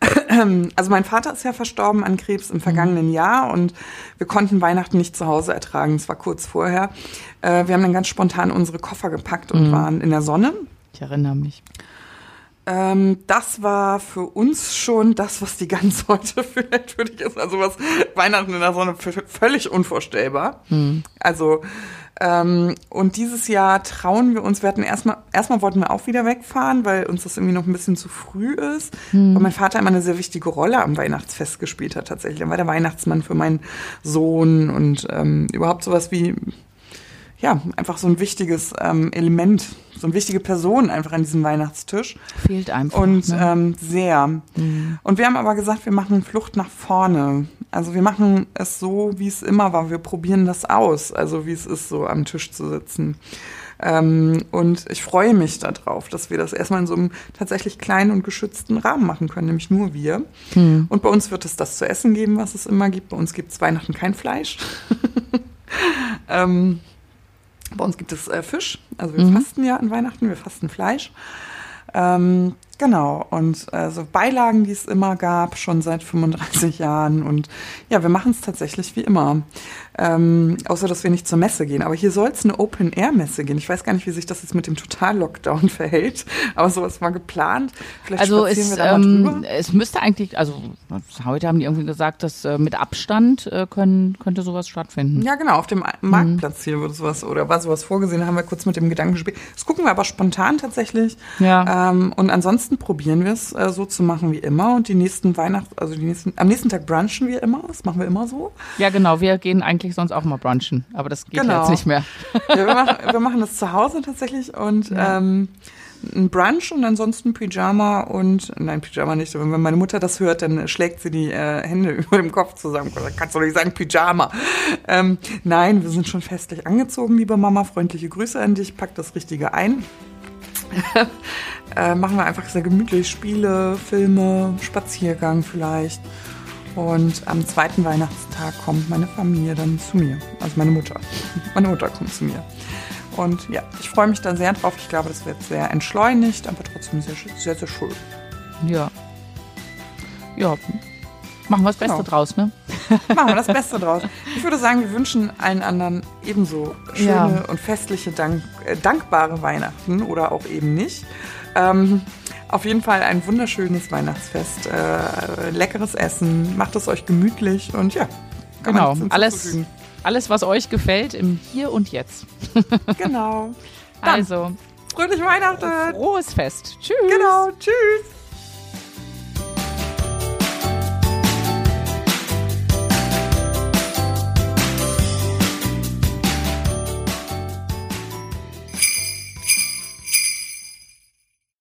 Speaker 2: [CLEARS THROAT] Also mein Vater ist ja verstorben an Krebs im vergangenen Jahr und wir konnten Weihnachten nicht zu Hause ertragen. Es war kurz vorher. Äh, wir haben dann ganz spontan unsere Koffer gepackt und waren in der Sonne.
Speaker 1: Ich erinnere mich.
Speaker 2: Ähm, das war für uns schon das, was die Gans [LAUGHS] heute vielleicht würdig ist. Also was Weihnachten in der Sonne völlig unvorstellbar. Also ähm, und dieses Jahr trauen wir uns, wir hatten erstmal, erstmal wollten wir auch wieder wegfahren, weil uns das irgendwie noch ein bisschen zu früh ist. Weil mein Vater immer eine sehr wichtige Rolle am Weihnachtsfest gespielt hat tatsächlich. Er war der Weihnachtsmann für meinen Sohn und ähm, überhaupt sowas wie ja, einfach so ein wichtiges ähm, Element, so eine wichtige Person einfach an diesem Weihnachtstisch.
Speaker 1: Fehlt einfach.
Speaker 2: Und
Speaker 1: ne?
Speaker 2: ähm, sehr. Und wir haben aber gesagt, wir machen Flucht nach vorne. Also wir machen es so, wie es immer war. Wir probieren das aus, also wie es ist, so am Tisch zu sitzen. Ähm, und ich freue mich darauf, dass wir das erstmal in so einem tatsächlich kleinen und geschützten Rahmen machen können, nämlich nur wir. Und bei uns wird es das zu essen geben, was es immer gibt. Bei uns gibt es Weihnachten kein Fleisch. [LAUGHS] ähm, bei uns gibt es äh, Fisch. Also wir fasten ja an Weihnachten, wir fasten Fleisch. Ähm, Genau, und äh, so Beilagen, die es immer gab, schon seit 35 [LAUGHS] Jahren. Und ja, wir machen es tatsächlich wie immer. Ähm, außer, dass wir nicht zur Messe gehen. Aber hier soll es eine Open-Air-Messe gehen. Ich weiß gar nicht, wie sich das jetzt mit dem Total-Lockdown [LAUGHS] verhält. Aber sowas war geplant.
Speaker 1: Vielleicht also es, ähm, es müsste eigentlich, also heute haben die irgendwie gesagt, dass äh, mit Abstand äh, können, könnte sowas stattfinden.
Speaker 2: Ja, genau, auf dem Marktplatz mhm. hier würde sowas, oder war sowas vorgesehen, haben wir kurz mit dem Gedanken gespielt. Das gucken wir aber spontan tatsächlich. Ja. Ähm, und ansonsten probieren wir es äh, so zu machen wie immer. Und die nächsten Weihnachten, also die nächsten, am nächsten Tag brunchen wir immer. Das machen wir immer so.
Speaker 1: Ja, genau. Wir gehen eigentlich sonst auch mal brunchen, aber das geht genau. jetzt nicht mehr.
Speaker 2: Ja, wir, machen, wir, machen, das zu Hause tatsächlich und ja. ähm, ein Brunch und ansonsten Pyjama und nein, Pyjama nicht. Wenn meine Mutter das hört, dann schlägt sie die äh, Hände [LAUGHS] über dem Kopf zusammen. Kannst du nicht sagen Pyjama. Ähm, nein, wir sind schon festlich angezogen, liebe Mama. Freundliche Grüße an dich. Pack das Richtige ein. [LAUGHS] äh, machen wir einfach sehr gemütlich Spiele, Filme, Spaziergang vielleicht. Und am zweiten Weihnachtstag kommt meine Familie dann zu mir. Also meine Mutter. [LAUGHS] Meine Mutter kommt zu mir. Und ja, ich freue mich da sehr drauf. Ich glaube, das wird sehr entschleunigt, aber trotzdem sehr, sehr, sehr schön.
Speaker 1: Ja. Ja. Machen wir das Beste genau. draus, ne?
Speaker 2: Machen wir das Beste draus. Ich würde sagen, wir wünschen allen anderen ebenso schöne ja. und festliche, dank, äh, dankbare Weihnachten oder auch eben nicht. Ähm, auf jeden Fall ein wunderschönes Weihnachtsfest, äh, leckeres Essen, macht es euch gemütlich und ja.
Speaker 1: Genau, alles, alles, was euch gefällt im Hier und Jetzt. [LAUGHS]
Speaker 2: genau.
Speaker 1: Dann, also,
Speaker 2: fröhliche Weihnachten.
Speaker 1: Frohes Fest. Tschüss.
Speaker 2: Genau, tschüss.